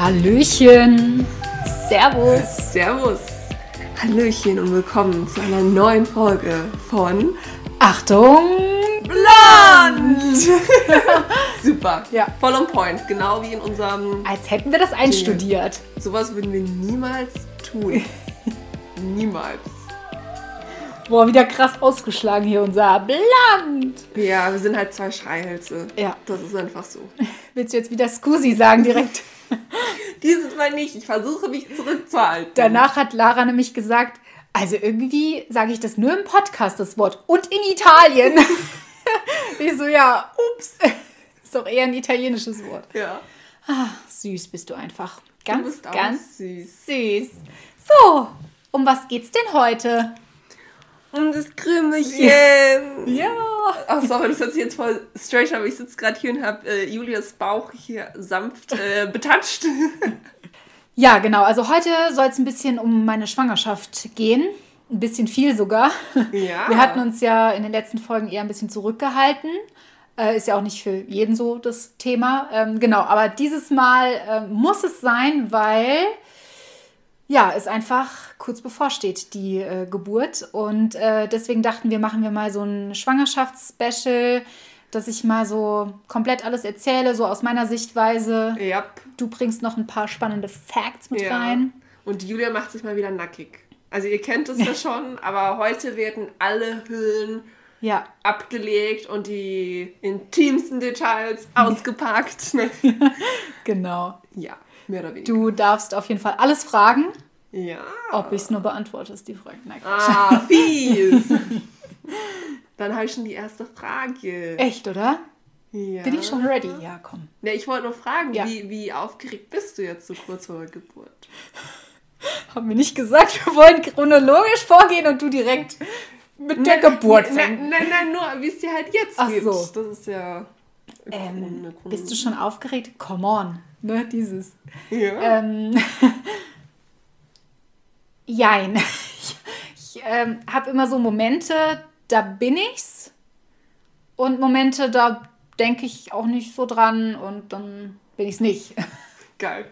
Hallöchen. Servus. Servus. Hallöchen und willkommen zu einer neuen Folge von Achtung. Blond. Super. Ja. Voll on point. Genau wie in unserem. Als hätten wir das einstudiert. Sowas würden wir niemals tun. niemals. Boah, wieder krass ausgeschlagen hier unser Bland. Ja, wir sind halt zwei Schreihälse. Ja. Das ist einfach so. Willst du jetzt wieder Scusi sagen direkt? Dieses Mal nicht. Ich versuche mich zurückzuhalten. Danach hat Lara nämlich gesagt, also irgendwie sage ich das nur im Podcast, das Wort. Und in Italien. ich so, ja, ups. Ist doch eher ein italienisches Wort. Ja. Ah, süß bist du einfach. Ganz, bist auch ganz süß. süß. So, um was geht's denn heute? Und das Krümmelchen. Ja. Ach sorry, das hört sich jetzt voll strange an, aber ich sitze gerade hier und habe äh, Julias Bauch hier sanft äh, betatscht. Ja, genau. Also heute soll es ein bisschen um meine Schwangerschaft gehen. Ein bisschen viel sogar. Ja. Wir hatten uns ja in den letzten Folgen eher ein bisschen zurückgehalten. Äh, ist ja auch nicht für jeden so das Thema. Ähm, genau, aber dieses Mal äh, muss es sein, weil ja, es einfach kurz bevorsteht, die äh, Geburt. Und äh, deswegen dachten wir, machen wir mal so ein Schwangerschaftsspecial, dass ich mal so komplett alles erzähle, so aus meiner Sichtweise. ja. Du bringst noch ein paar spannende Facts mit ja. rein. Und Julia macht sich mal wieder nackig. Also ihr kennt es ja schon, aber heute werden alle Hüllen Ja, abgelegt und die intimsten Details ausgepackt. genau. ja, mehr oder weniger. Du darfst auf jeden Fall alles fragen, Ja. ob ich es nur beantworte, ist die Frage. Nein. Ah, fies. Dann habe ich schon die erste Frage. Echt, oder? Ja. Bin ich schon ready? Ja, komm. Ja, ich wollte nur fragen, Ja. wie, wie aufgeregt bist du jetzt so kurz vor der Geburt? Haben wir nicht gesagt, wir wollen chronologisch vorgehen und du direkt mit der Geburt Nein, fängst. nein, nein, nur wie es dir halt jetzt Ach geht. so. Das ist ja. Ähm, bist du schon aufgeregt? Come on. Ne, dieses. Ja. Ähm, jein. Ich, ich ähm, habe immer so Momente, da bin ich's. Und Momente, da denke ich auch nicht so dran und dann bin ich's nicht. Geil.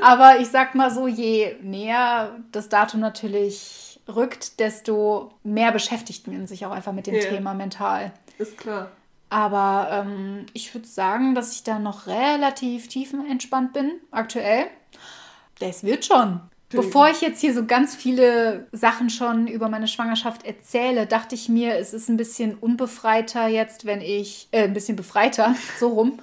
Aber ich sag mal so, je näher das Datum natürlich rückt, desto mehr beschäftigt man sich auch einfach mit dem Ja. Thema mental. Ist klar. Aber ähm, ich würde sagen, dass ich da noch relativ tiefenentspannt bin, aktuell. Das wird schon. Bevor ich jetzt hier so ganz viele Sachen schon über meine Schwangerschaft erzähle, dachte ich mir, es ist ein bisschen unbefreiter jetzt, wenn ich, äh, ein bisschen befreiter, so rum,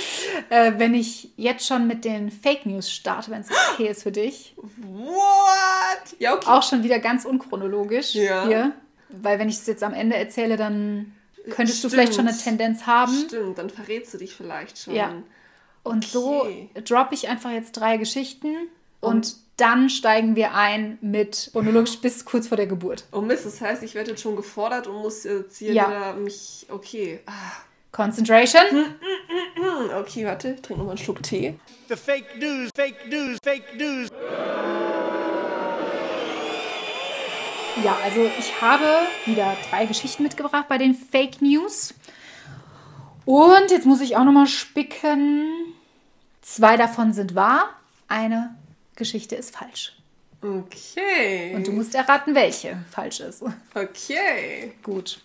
äh, wenn ich jetzt schon mit den Fake News starte, wenn es okay ist für dich. What? Ja, okay. Auch schon wieder ganz unchronologisch Ja. hier, weil wenn ich es jetzt am Ende erzähle, dann könntest du Stimmt. vielleicht schon eine Tendenz haben. Stimmt, dann verrätst du dich vielleicht schon. Ja. Und so Okay. droppe ich einfach jetzt drei Geschichten und dann steigen wir ein mit chronologisch bis kurz vor der Geburt. Oh Mist, das heißt, ich werde jetzt schon gefordert und muss jetzt hier Ja. wieder mich. Okay. Ah, Concentration. hm, okay, warte, ich trinke nochmal einen Schluck Tee. The fake news, fake news, fake news. Ja, also ich habe wieder drei Geschichten mitgebracht bei den Fake News. Und jetzt muss ich auch nochmal spicken. Zwei davon sind wahr, eine Geschichte ist falsch. Okay. Und du musst erraten, welche falsch ist. Okay. Gut.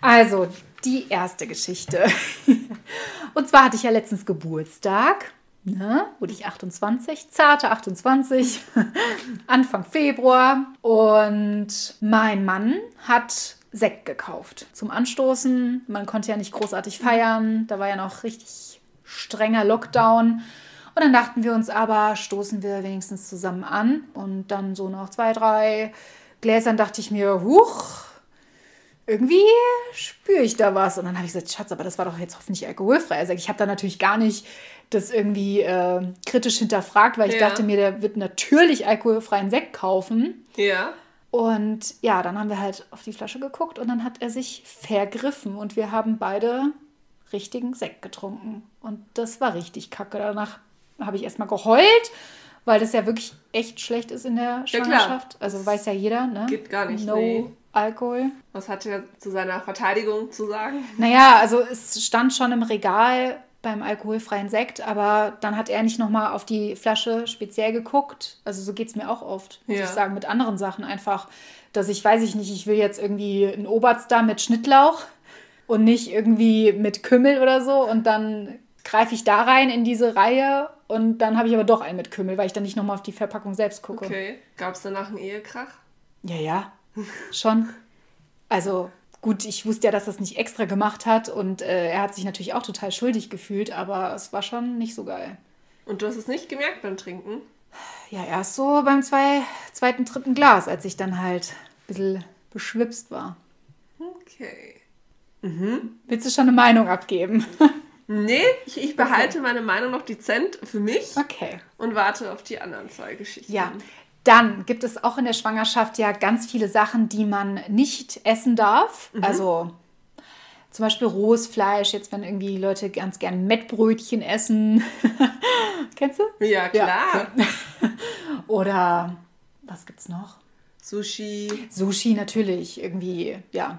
Also, die erste Geschichte. Und zwar hatte ich ja letztens Geburtstag. Ne? Wurde ich 28, zarte 28, Anfang Februar. Und mein Mann hat Sekt gekauft zum Anstoßen. Man konnte ja nicht großartig feiern. Da war ja noch richtig strenger Lockdown. Und dann dachten wir uns aber, stoßen wir wenigstens zusammen an. Und dann so nach zwei, drei Gläsern dachte ich mir, huch, irgendwie spüre ich da was. Und dann habe ich gesagt, Schatz, aber das war doch jetzt hoffentlich alkoholfrei. Also ich habe da natürlich gar nicht das irgendwie äh, kritisch hinterfragt, weil ich Ja. dachte mir, der wird natürlich alkoholfreien Sekt kaufen. Ja. Und ja, dann haben wir halt auf die Flasche geguckt und dann hat er sich vergriffen und wir haben beide richtigen Sekt getrunken. Und das war richtig kacke. Danach habe ich erstmal geheult, weil das ja wirklich echt schlecht ist in der Ja. Schwangerschaft. also weiß ja jeder, ne? Geht gar nicht, No nee. Alkohol. Was hat er zu seiner Verteidigung zu sagen? Naja, also es stand schon im Regal beim alkoholfreien Sekt, aber dann hat er nicht nochmal auf die Flasche speziell geguckt. Also so geht es mir auch oft, muss Ja. ich sagen, mit anderen Sachen einfach, dass ich, weiß ich nicht, ich will jetzt irgendwie einen Oberster mit Schnittlauch und nicht irgendwie mit Kümmel oder so und dann greife ich da rein in diese Reihe und dann habe ich aber doch einen mit Kümmel, weil ich dann nicht nochmal auf die Verpackung selbst gucke. Okay. Gab es danach einen Ehekrach? Ja, ja, schon. Also gut, ich wusste ja, dass er es nicht extra gemacht hat und äh, er hat sich natürlich auch total schuldig gefühlt, aber es war schon nicht so geil. Und du hast es nicht gemerkt beim Trinken? Ja, erst so beim zwei, zweiten, dritten Glas, als ich dann halt ein bisschen beschwipst war. Okay. Willst du schon eine Meinung abgeben? Nee, ich, ich behalte meine Meinung noch dezent für mich Okay. und warte auf die anderen zwei Geschichten. Ja, dann gibt es auch in der Schwangerschaft ja ganz viele Sachen, die man nicht essen darf. Also zum Beispiel rohes Fleisch, jetzt wenn irgendwie Leute ganz gern Mettbrötchen essen. Kennst du? Ja, klar. Oder was gibt's noch? Sushi. Sushi natürlich, irgendwie, ja.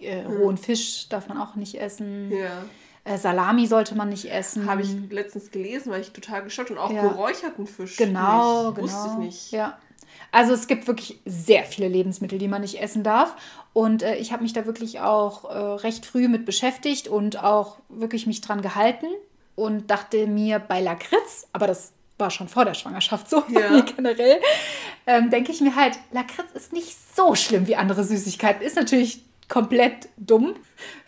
Äh, rohen Fisch darf man auch nicht essen. Ja. Äh, Salami sollte man nicht essen. Habe ich letztens gelesen, war ich total geschockt. Und auch Ja. geräucherten Fisch. Genau, nicht. genau. Wusste ich nicht. Ja. Also es gibt wirklich sehr viele Lebensmittel, die man nicht essen darf. Und äh, ich habe mich da wirklich auch äh, recht früh mit beschäftigt und auch wirklich mich dran gehalten und dachte mir bei Lakritz, aber das war schon vor der Schwangerschaft so, Ja. generell, ähm, denke ich mir halt, Lakritz ist nicht so schlimm wie andere Süßigkeiten. Ist natürlich komplett dumm.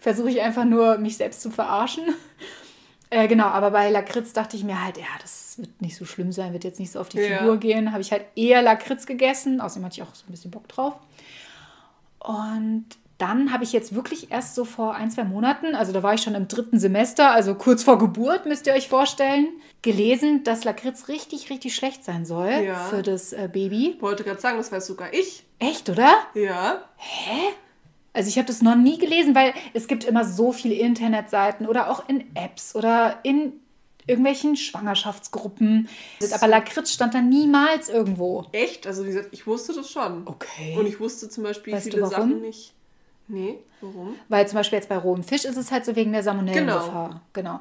Versuche ich einfach nur, mich selbst zu verarschen. Äh, genau, aber bei Lakritz dachte ich mir halt, ja, das wird nicht so schlimm sein, wird jetzt nicht so auf die Ja. Figur gehen. Habe ich halt eher Lakritz gegessen. Außerdem hatte ich auch so ein bisschen Bock drauf. Und dann habe ich jetzt wirklich erst so vor ein, zwei Monaten, also da war ich schon im dritten Semester, also kurz vor Geburt, müsst ihr euch vorstellen, gelesen, dass Lakritz richtig, richtig schlecht sein soll Ja. für das äh, Baby. Wollte gerade sagen, das weiß sogar ich. Echt, oder? Ja. Also ich habe das noch nie gelesen, weil es gibt immer so viele Internetseiten oder auch in Apps oder in irgendwelchen Schwangerschaftsgruppen. Aber Lakritz stand da niemals irgendwo. Echt? Also wie gesagt, ich wusste das schon. Okay. Und ich wusste zum Beispiel Weißt viele? Sachen nicht. Nee, warum? Weil zum Beispiel jetzt bei rohem Fisch ist es halt so wegen der Salmonellengefahr. Genau.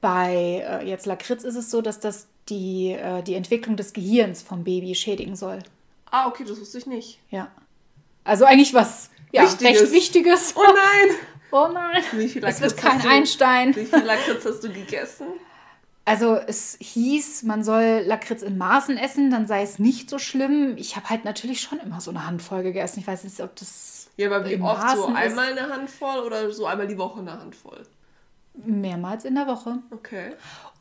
Bei äh, jetzt Lakritz ist es so, dass das die, äh, die Entwicklung des Gehirns vom Baby schädigen soll. Ah, okay, das wusste ich nicht. Ja. Also eigentlich was ja, Wichtiges. recht Wichtiges. Oh nein! Oh nein. Wie viel Es wird kein du- Einstein. Wie viel Lakritz hast du gegessen? Also es hieß, man soll Lakritz in Maßen essen, dann sei es nicht so schlimm. Ich habe halt natürlich schon immer so eine Handvoll gegessen. Ich weiß nicht, ob das Ja, aber wie oft? So Maßen ist. einmal eine Handvoll oder so einmal die Woche eine Handvoll? mehrmals in der Woche. Okay.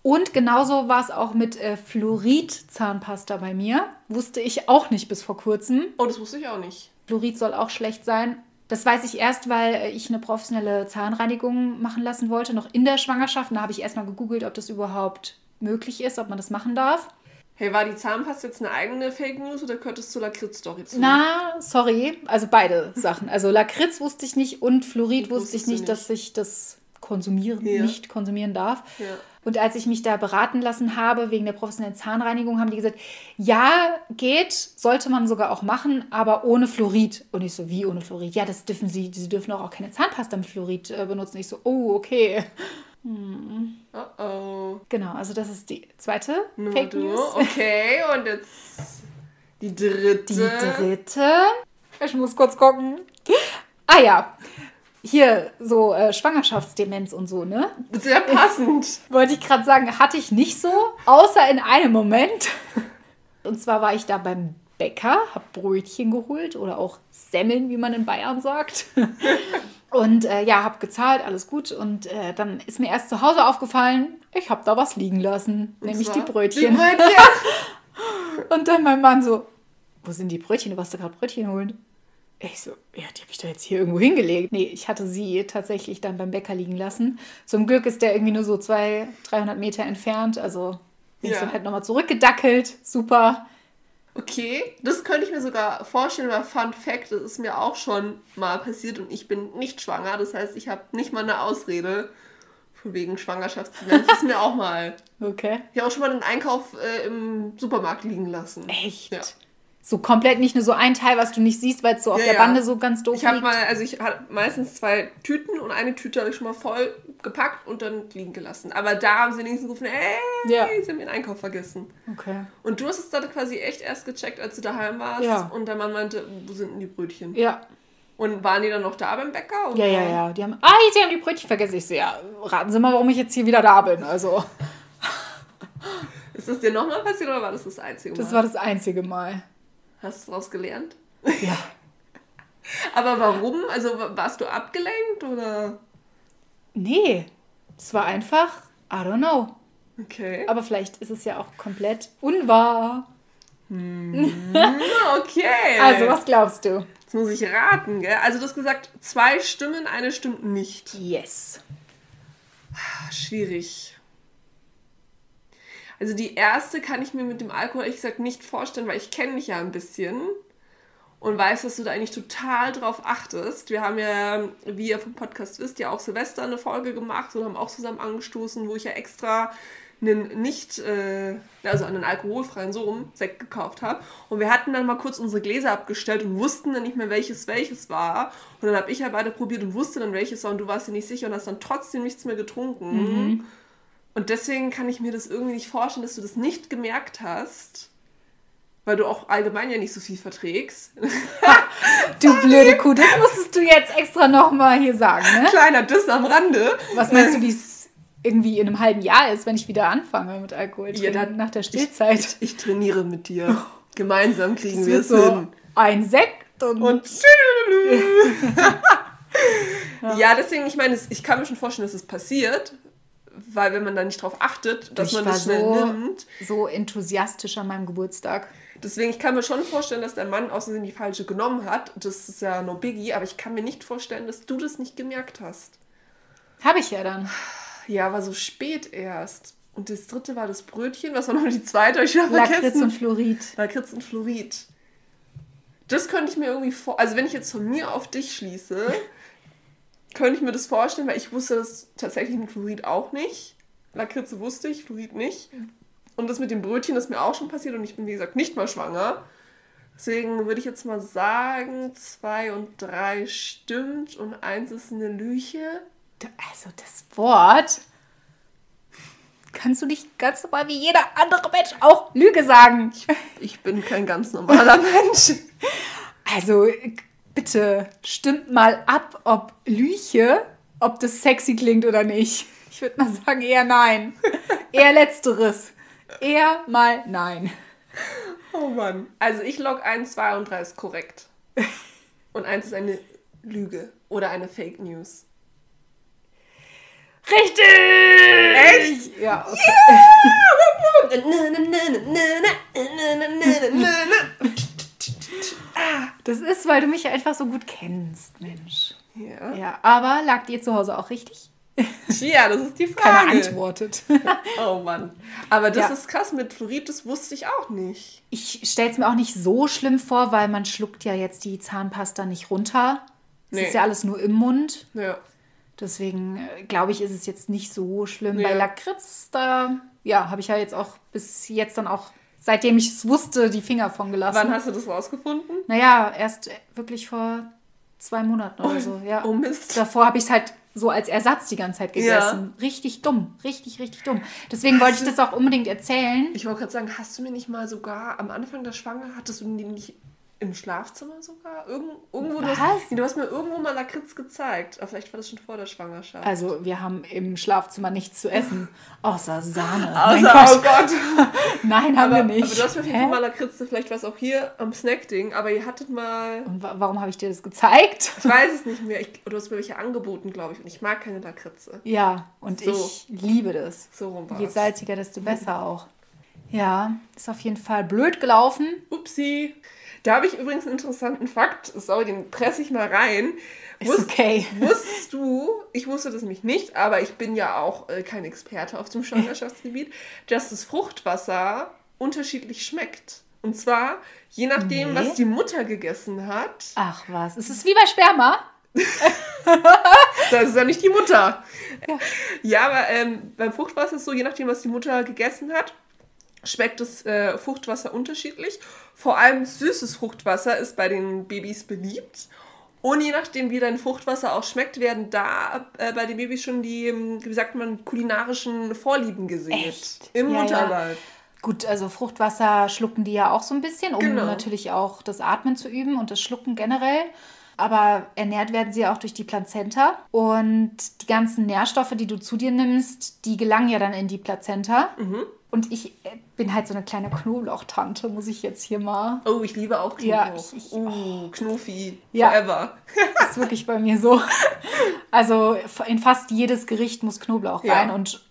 Und genauso war es auch mit äh, Fluorid-Zahnpasta bei mir. Wusste ich auch nicht bis vor kurzem. Oh, das wusste ich auch nicht. Fluorid soll auch schlecht sein. Das weiß ich erst, weil äh, ich eine professionelle Zahnreinigung machen lassen wollte, noch in der Schwangerschaft. Und da habe ich erstmal gegoogelt, ob das überhaupt möglich ist, ob man das machen darf. Hey, war die Zahnpasta jetzt eine eigene Fake News oder gehört es zur Lakritz-Story zu? Na, sorry, also beide Sachen. Also Lakritz wusste ich nicht und Fluorid wusste ich nicht, nicht. dass ich das konsumieren, Ja. nicht konsumieren darf. Ja. Und als ich mich da beraten lassen habe wegen der professionellen Zahnreinigung, haben die gesagt, ja, geht, sollte man sogar auch machen, aber ohne Fluorid. Und ich so, wie ohne Fluorid? Ja, das dürfen sie, sie dürfen auch keine Zahnpasta mit Fluorid äh, benutzen. Ich so, oh, okay. Oh oh. Genau, also das ist die zweite Nummer Fake du. News. Okay, und jetzt die dritte. Die dritte. Ich muss kurz gucken. Ah ja. Hier so äh, Schwangerschaftsdemenz und so, ne? Sehr passend. Wollte ich gerade sagen, hatte ich nicht so, außer in einem Moment. Und zwar war ich da beim Bäcker, habe Brötchen geholt oder auch Semmeln, wie man in Bayern sagt. Und äh, ja, habe gezahlt, alles gut. Und äh, dann ist mir erst zu Hause aufgefallen, ich habe da was liegen lassen, Und nämlich die Brötchen. Die Brötchen. Und dann mein Mann so, wo sind die Brötchen? Du warst da gerade Brötchen holen. Ich so, ja, die habe ich doch jetzt hier irgendwo hingelegt. Nee, ich hatte sie tatsächlich dann beim Bäcker liegen lassen. Zum Glück ist der irgendwie nur so 200, 300 Meter entfernt. Also bin ich Ja. dann halt nochmal zurückgedackelt. Super. Okay, das könnte ich mir sogar vorstellen, aber Fun Fact, das ist mir auch schon mal passiert und ich bin nicht schwanger. Das heißt, ich habe nicht mal eine Ausrede von wegen Schwangerschaftsdemenz. Das ist mir auch mal. Okay. Ich habe auch schon mal den Einkauf äh, im Supermarkt liegen lassen. Echt? Ja. So komplett nicht nur so ein Teil, was du nicht siehst, weil es so auf Ja, der ja. Bande so ganz doof Ich habe mal, also ich hatte meistens zwei Tüten und eine Tüte habe ich schon mal voll gepackt und dann liegen gelassen. Aber da haben sie wenigstens gerufen, ey, Ja. sie haben ihren Einkauf vergessen. Okay. Und du hast es dann quasi echt erst gecheckt, als du daheim warst. Ja. Und der Mann meinte, wo sind denn die Brötchen? Ja. Und waren die dann noch da beim Bäcker? Ja, ja, ja. Die haben, ah, sie haben die Brötchen vergessen. Ich so, ja, raten Sie mal, warum ich jetzt hier wieder da bin. Also, Ist das dir nochmal passiert oder war das das einzige Mal? das war das einzige Mal. Hast du daraus gelernt? Ja. Aber warum? Also warst du abgelenkt oder? Nee, es war einfach, I don't know. Okay. Aber vielleicht ist es ja auch komplett unwahr. Ah, okay. Also, was glaubst du? Jetzt muss ich raten, gell? Also du hast gesagt, zwei stimmen, eine stimmt nicht. Yes. Ah, Schwierig. Also die erste kann ich mir mit dem Alkohol ehrlich gesagt nicht vorstellen, weil ich kenne dich ja ein bisschen und weiß, dass du da eigentlich total drauf achtest. Wir haben ja, wie ihr vom Podcast wisst, ja auch Silvester eine Folge gemacht und haben auch zusammen angestoßen, wo ich ja extra einen nicht, äh, also einen alkoholfreien so rum Sekt gekauft habe. Und wir hatten dann mal kurz unsere Gläser abgestellt und wussten dann nicht mehr, welches welches war. Und dann habe ich ja beide probiert und wusste dann, welches war und du warst dir nicht sicher und hast dann trotzdem nichts mehr getrunken. Und deswegen kann ich mir das irgendwie nicht vorstellen, dass du das nicht gemerkt hast. Weil du auch allgemein ja nicht so viel verträgst. Du blöde Kuh, das musstest du jetzt extra nochmal hier sagen, ne? Kleiner Diss am Rande. Was meinst du, wie es irgendwie in einem halben Jahr ist, wenn ich wieder anfange mit Alkohol Ja, dann- nach der Stillzeit? Ich trainiere mit dir. Gemeinsam kriegen wir es so hin. ein Sekt und, Und ja, deswegen, ich meine, ich kann mir schon vorstellen, dass es passiert, weil wenn man da nicht drauf achtet, dass ich man das schnell so, nimmt. so enthusiastisch an meinem Geburtstag. Deswegen, ich kann mir schon vorstellen, dass der Mann außerdem die falsche genommen hat. Das ist ja no biggie, aber ich kann mir nicht vorstellen, dass du das nicht gemerkt hast. Habe ich ja dann. Ja, war so spät erst. Und das dritte war das Brötchen. Was war noch die zweite? Ich Lakritz vergessen. und Fluorid. Lakritz und Fluorid. Das könnte ich mir irgendwie vor... Also wenn ich jetzt von mir auf dich schließe, könnte ich mir das vorstellen, weil ich wusste das tatsächlich mit Fluorid auch nicht. Lakritze wusste ich, Fluorid nicht. Und das mit dem Brötchen ist mir auch schon passiert und ich bin, wie gesagt, nicht mal schwanger. Deswegen würde ich jetzt mal sagen, zwei und drei stimmt und eins ist eine Lüche. Also das Wort kannst du nicht ganz normal wie jeder andere Mensch auch Lüge sagen. Ich bin kein ganz normaler Mensch. Also bitte stimmt mal ab, ob Lüche, ob das sexy klingt oder nicht. Ich würde mal sagen eher nein. Eher letzteres. Eher mal nein. Oh Mann. Also ich log 1, 2 und 3 ist korrekt. Und 1 ist eine Lüge oder eine Fake News. Richtig! Echt? Ja. Okay. Das ist, weil du mich ja einfach so gut kennst, Mensch. Ja. Ja, aber lag dir zu Hause auch richtig? Tja, das ist die Keiner Frage. antwortet. Oh Mann. Aber das Ja. ist krass mit Fluorid, das wusste ich auch nicht. Ich stelle es mir auch nicht so schlimm vor, weil man schluckt ja jetzt die Zahnpasta nicht runter. Es Nee. ist ja alles nur im Mund. Ja. Deswegen äh, glaube ich, ist es jetzt nicht so schlimm. Ja. Bei Lakritz, da ja, habe ich ja jetzt auch bis jetzt dann auch, seitdem ich es wusste, die Finger von gelassen. Wann hast du das rausgefunden? Naja, erst wirklich vor zwei Monaten oder so. Ja. Oh Mist. Davor habe ich es halt so als Ersatz die ganze Zeit gegessen. Richtig dumm. Richtig, richtig dumm. Deswegen wollte ich das auch unbedingt erzählen. Ich wollte gerade sagen, hast du mir nicht mal sogar am Anfang der Schwanger, hattest du nicht im Schlafzimmer sogar? Irgend, irgendwo, du hast, Was? Du hast mir irgendwo mal Lakritz gezeigt. Aber vielleicht war das schon vor der Schwangerschaft. Also, wir haben im Schlafzimmer nichts zu essen. Außer Sahne. Außer, oh Gott. Gott. Nein, haben Aber, wir nicht. aber du hast mir? Fall mal Lakritze, vielleicht war es auch hier am Snackding, aber ihr hattet mal, Und wa warum habe ich dir das gezeigt? ich weiß es nicht mehr, ich, du hast mir welche angeboten, glaube ich, und ich mag keine Lakritze. Ja, und So. ich liebe das. So rum Je war's. salziger, desto besser auch. Ja, ist auf jeden Fall blöd gelaufen. Upsi. Da habe ich übrigens einen interessanten Fakt, sorry, den presse ich mal rein. Ist okay. Wusstest du, ich wusste das nämlich nicht, aber ich bin ja auch äh, kein Experte auf dem Schwangerschaftsgebiet, dass das Fruchtwasser unterschiedlich schmeckt. Und zwar je nachdem, Nee. was die Mutter gegessen hat. Ach was, es ist wie bei Sperma. Das ist ja nicht die Mutter. Ja, aber ähm, beim Fruchtwasser ist es so, je nachdem, was die Mutter gegessen hat, schmeckt das äh, Fruchtwasser unterschiedlich. Vor allem süßes Fruchtwasser ist bei den Babys beliebt. Und je nachdem, wie dein Fruchtwasser auch schmeckt, werden da äh, bei den Babys schon die, ähm, wie sagt man, kulinarischen Vorlieben gesät. Echt? Im Ja, ja. Mutterleib. Gut, also Fruchtwasser schlucken die ja auch so ein bisschen, um Genau. natürlich auch das Atmen zu üben und das Schlucken generell. Aber ernährt werden sie ja auch durch die Plazenta. Und die ganzen Nährstoffe, die du zu dir nimmst, die gelangen ja dann in die Plazenta. Mhm. Und ich äh, bin halt so eine kleine Knoblauchtante, muss ich jetzt hier mal. Oh, ich liebe auch Knoblauch. Ja, ich- ich- uh, Knuffi. Ja. Forever. Das ist wirklich bei mir so. Also in fast jedes Gericht muss Knoblauch Ja. rein und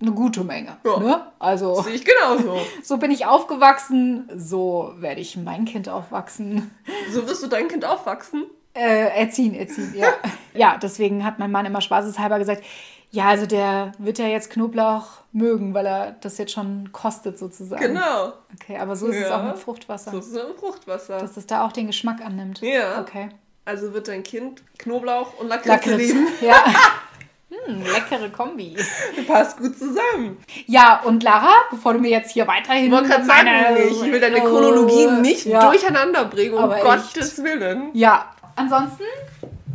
eine gute Menge. Ja. Ne? Also. Sehe ich genauso. So bin ich aufgewachsen, so werde ich mein Kind aufwachsen. So wirst du dein Kind aufwachsen. Äh, erziehen, erziehen, ja. ja, deswegen hat mein Mann immer spaßeshalber gesagt, ja, also der wird ja jetzt Knoblauch mögen, weil er das jetzt schon kostet sozusagen. Genau. Okay, aber so ist es Ja. auch mit Fruchtwasser, So ist es im Fruchtwasser. dass es da auch den Geschmack annimmt. Ja. Okay. Also wird dein Kind Knoblauch und Lakritze Lakritz. lieben. Ja. Hm, leckere Kombi. Passt gut zusammen. Ja, und Lara, bevor du mir jetzt hier weiterhin Ich wollte gerade sagen, meine- ich will deine Chronologie Äh, nicht ja. durcheinander bringen, um Aber echt. Gottes Willen. Ja, ansonsten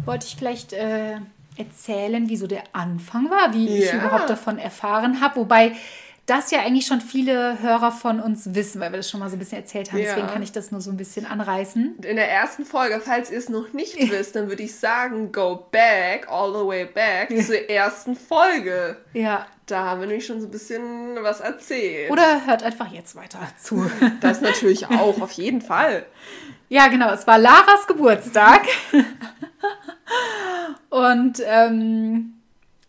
wollte ich vielleicht äh, erzählen, wie so der Anfang war, wie ich Ja. überhaupt davon erfahren habe. Wobei das ja eigentlich schon viele Hörer von uns wissen, weil wir das schon mal so ein bisschen erzählt haben. Ja. Deswegen kann ich das nur so ein bisschen anreißen. In der ersten Folge, falls ihr es noch nicht wisst, dann würde ich sagen, go back, all the way back zur ersten Folge. Ja. Da haben wir nämlich schon so ein bisschen was erzählt. Oder hört einfach jetzt weiter zu. Das natürlich auch, auf jeden Fall. Ja, genau. Es war Laras Geburtstag. Und ähm,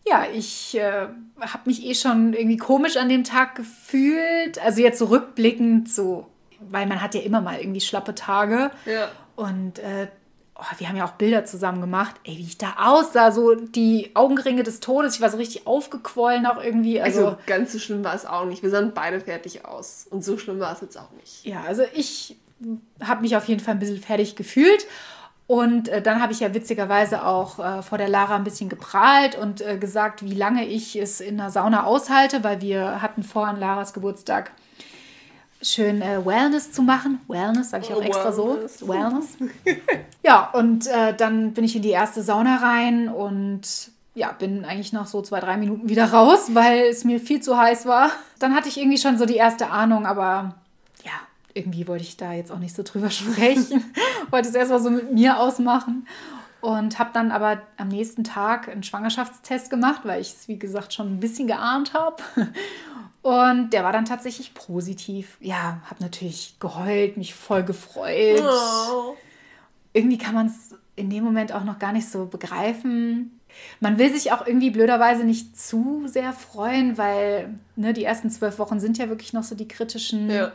ja, ich äh, habe mich eh schon irgendwie komisch an dem Tag gefühlt. Also jetzt so rückblickend, so, weil man hat ja immer mal irgendwie schlappe Tage. Ja. Und äh, oh, wir haben ja auch Bilder zusammen gemacht. Ey, wie ich da aussah, so die Augenringe des Todes. Ich war so richtig aufgequollen auch irgendwie. Also, Also ganz so schlimm war es auch nicht. Wir sahen beide fertig aus. Und so schlimm war es jetzt auch nicht. Ja, also ich habe mich auf jeden Fall ein bisschen fertig gefühlt. Und äh, dann habe ich ja witzigerweise auch äh, vor der Lara ein bisschen geprahlt und äh, gesagt, wie lange ich es in der Sauna aushalte, weil wir hatten vor, an Laras Geburtstag schön äh, Wellness zu machen. Wellness, sage ich auch extra Wellness. so. Wellness. ja, und äh, dann bin ich in die erste Sauna rein und ja, bin eigentlich nach so zwei, drei Minuten wieder raus, weil es mir viel zu heiß war. Dann hatte ich irgendwie schon so die erste Ahnung, aber irgendwie wollte ich da jetzt auch nicht so drüber sprechen. wollte es erstmal so mit mir ausmachen. Und habe dann aber am nächsten Tag einen Schwangerschaftstest gemacht, weil ich es, wie gesagt, schon ein bisschen geahnt habe. Und der war dann tatsächlich positiv. Ja, habe natürlich geheult, mich voll gefreut Oh. irgendwie kann man es in dem Moment auch noch gar nicht so begreifen. Man will sich auch irgendwie blöderweise nicht zu sehr freuen, weil ne, die ersten zwölf Wochen sind ja wirklich noch so die kritischen. Ja.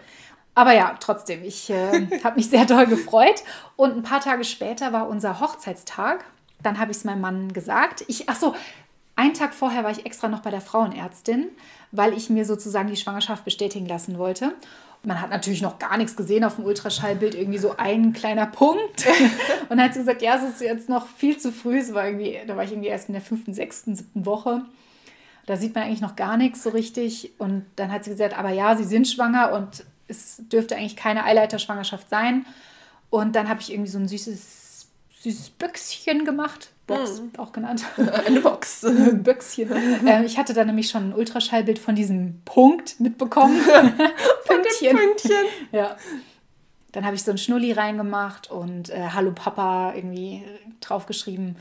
Aber ja, trotzdem, ich äh, habe mich sehr doll gefreut. Und ein paar Tage später war unser Hochzeitstag. Dann habe ich es meinem Mann gesagt. Ich, ach so, einen Tag vorher war ich extra noch bei der Frauenärztin, weil ich mir sozusagen die Schwangerschaft bestätigen lassen wollte. Man hat natürlich noch gar nichts gesehen auf dem Ultraschallbild, irgendwie so ein kleiner Punkt. Und dann hat sie gesagt, ja, es ist jetzt noch viel zu früh. Es war irgendwie, da war ich irgendwie erst in der fünften, sechsten, siebten Woche. Da sieht man eigentlich noch gar nichts so richtig. Und dann hat sie gesagt, aber ja, sie sind schwanger und es dürfte eigentlich keine Eileiterschwangerschaft sein. Und dann habe ich irgendwie so ein süßes, süßes Büchschen gemacht. Box auch genannt. Eine Box. Büchschen. ähm, ich hatte dann nämlich schon ein Ultraschallbild von diesem Punkt mitbekommen. Pünktchen. Pünktchen. Ja. Dann habe ich so ein Schnulli reingemacht und äh, Hallo Papa irgendwie draufgeschrieben.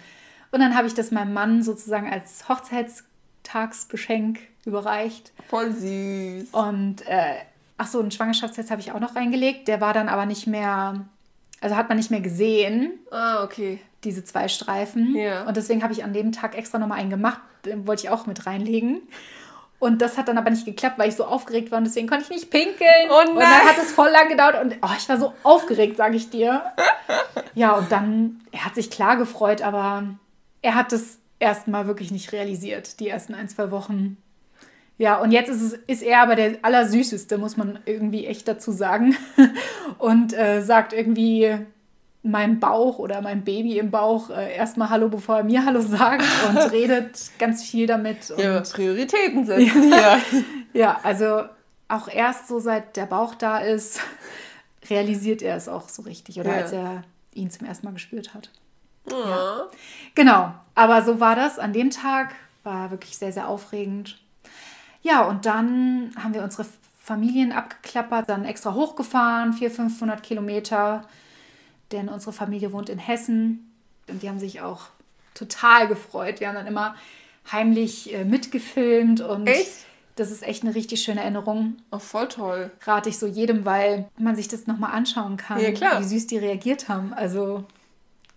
Und dann habe ich das meinem Mann sozusagen als Hochzeitstagsgeschenk überreicht. Voll süß. Und äh, ach so, einen Schwangerschaftstest habe ich auch noch reingelegt. Der war dann aber nicht mehr, also hat man nicht mehr gesehen, Ah, okay. diese zwei Streifen. Ja. Und deswegen habe ich an dem Tag extra nochmal einen gemacht. Den wollte ich auch mit reinlegen. Und das hat dann aber nicht geklappt, weil ich so aufgeregt war und deswegen konnte ich nicht pinkeln. Oh Und dann hat es voll lang gedauert und oh, ich war so aufgeregt, sage ich dir. Ja, und dann, er hat sich klar gefreut, aber er hat es erstmal wirklich nicht realisiert, die ersten ein, zwei Wochen. Ja, und jetzt ist, es, ist er aber der Allersüßeste, muss man irgendwie echt dazu sagen. Und äh, sagt irgendwie meinem Bauch oder meinem Baby im Bauch äh, erstmal Hallo, bevor er mir Hallo sagt und redet ganz viel damit. Und Ja, Prioritäten setzen hier. ja, also auch erst so seit der Bauch da ist, realisiert er es auch so richtig. Oder Ja. als er ihn zum ersten Mal gespürt hat. Ja. Genau, aber so war das an dem Tag. War wirklich sehr, sehr aufregend. Ja, und dann haben wir unsere Familien abgeklappert, dann extra hochgefahren, 400, 500 Kilometer. Denn unsere Familie wohnt in Hessen und die haben sich auch total gefreut. Wir haben dann immer heimlich äh, mitgefilmt und Echt? das ist echt eine richtig schöne Erinnerung. Oh, voll toll. Rate ich so jedem, weil man sich das nochmal anschauen kann, Ja, klar. wie süß die reagiert haben. Also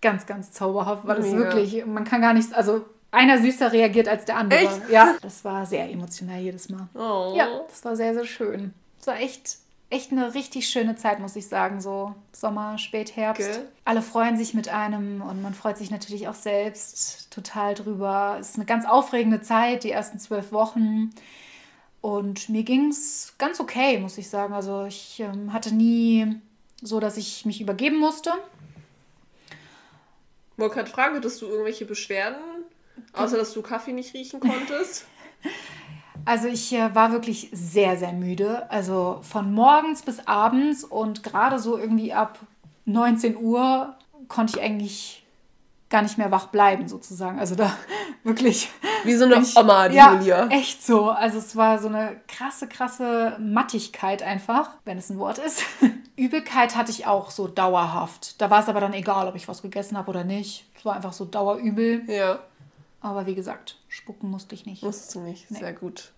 ganz, ganz zauberhaft war das Mega. wirklich. Man kann gar nichts, also einer süßer reagiert als der andere. Echt? Ja, das war sehr emotional jedes Mal. Oh. Ja, das war sehr, sehr schön. Es war echt, echt eine richtig schöne Zeit, muss ich sagen. So Sommer, Spätherbst. Gell? Alle freuen sich mit einem und man freut sich natürlich auch selbst total drüber. Es ist eine ganz aufregende Zeit, die ersten zwölf Wochen. Und mir ging es ganz okay, muss ich sagen. Also ich ähm, hatte nie so, dass ich mich übergeben musste. Wollte gerade fragen, hattest du irgendwelche Beschwerden? Außer, dass du Kaffee nicht riechen konntest? Also ich äh, war wirklich sehr, sehr müde. Also von morgens bis abends und gerade so irgendwie ab 19 Uhr konnte ich eigentlich gar nicht mehr wach bleiben, sozusagen. Also da wirklich. Wie so eine Ich- Oma, die ja, Julia. echt so. Also es war so eine krasse, krasse Mattigkeit einfach, wenn es ein Wort ist. Übelkeit hatte ich auch so dauerhaft. Da war es aber dann egal, ob ich was gegessen habe oder nicht. Es war einfach so dauerübel. Ja, Aber wie gesagt, spucken musste ich nicht. musst du nicht. Nee. Sehr gut.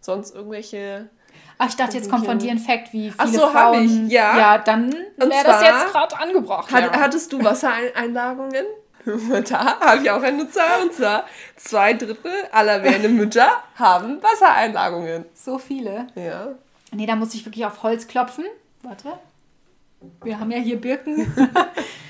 Sonst irgendwelche. Ach, ich dachte, jetzt kommt von dir ein Fact, wie viele Ach so, hab Frauen. ich, ja. Ja, dann Und wäre das jetzt gerade angebracht. Hat, ja. Hattest du Wassereinlagungen? da habe ich auch eine Zahl. Und zwar zwei Drittel aller werdenden Mütter haben Wassereinlagungen. so viele. Ja. Nee, da muss ich wirklich auf Holz klopfen. Warte. Wir haben ja hier Birken.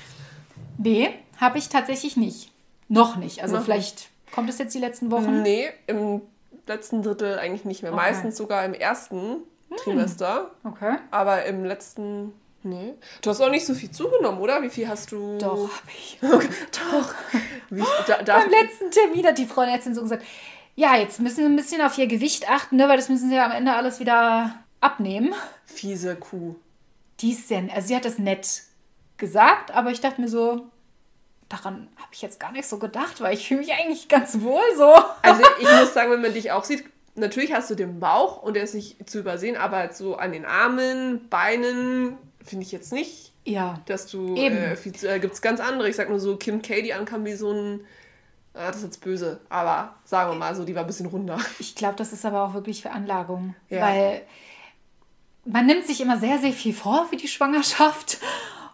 nee, habe ich tatsächlich nicht. Noch nicht. Also Noch vielleicht kommt es jetzt die letzten Wochen. Nee, im letzten Drittel eigentlich nicht mehr. Okay. Hm. Meistens sogar im ersten Trimester. Okay. Aber im letzten. Nee. Du hast auch nicht so viel zugenommen, oder? Wie viel hast du? Doch, habe ich. Okay, doch. Wie, da, darf, Beim letzten Termin hat die Frauenärztin so gesagt, ja, jetzt müssen wir ein bisschen auf ihr Gewicht achten, ne, weil das müssen sie ja am Ende alles wieder abnehmen. fiese Kuh. Die ist sehr, also sie hat das nett gesagt, aber ich dachte mir so, daran habe ich jetzt gar nicht so gedacht, weil ich fühle mich eigentlich ganz wohl so. Also ich muss sagen, wenn man dich auch sieht, natürlich hast du den Bauch und der ist nicht zu übersehen, aber so an den Armen, Beinen finde ich jetzt nicht, Ja, dass du Eben. äh, viel äh, gibt's ganz andere. Ich sag nur so Kim K, die ankam wie so ein, ah, das ist jetzt böse, aber sagen wir mal so, die war ein bisschen runder. ich glaube, das ist aber auch wirklich Veranlagung, Ja. weil man nimmt sich immer sehr, sehr viel vor für die Schwangerschaft.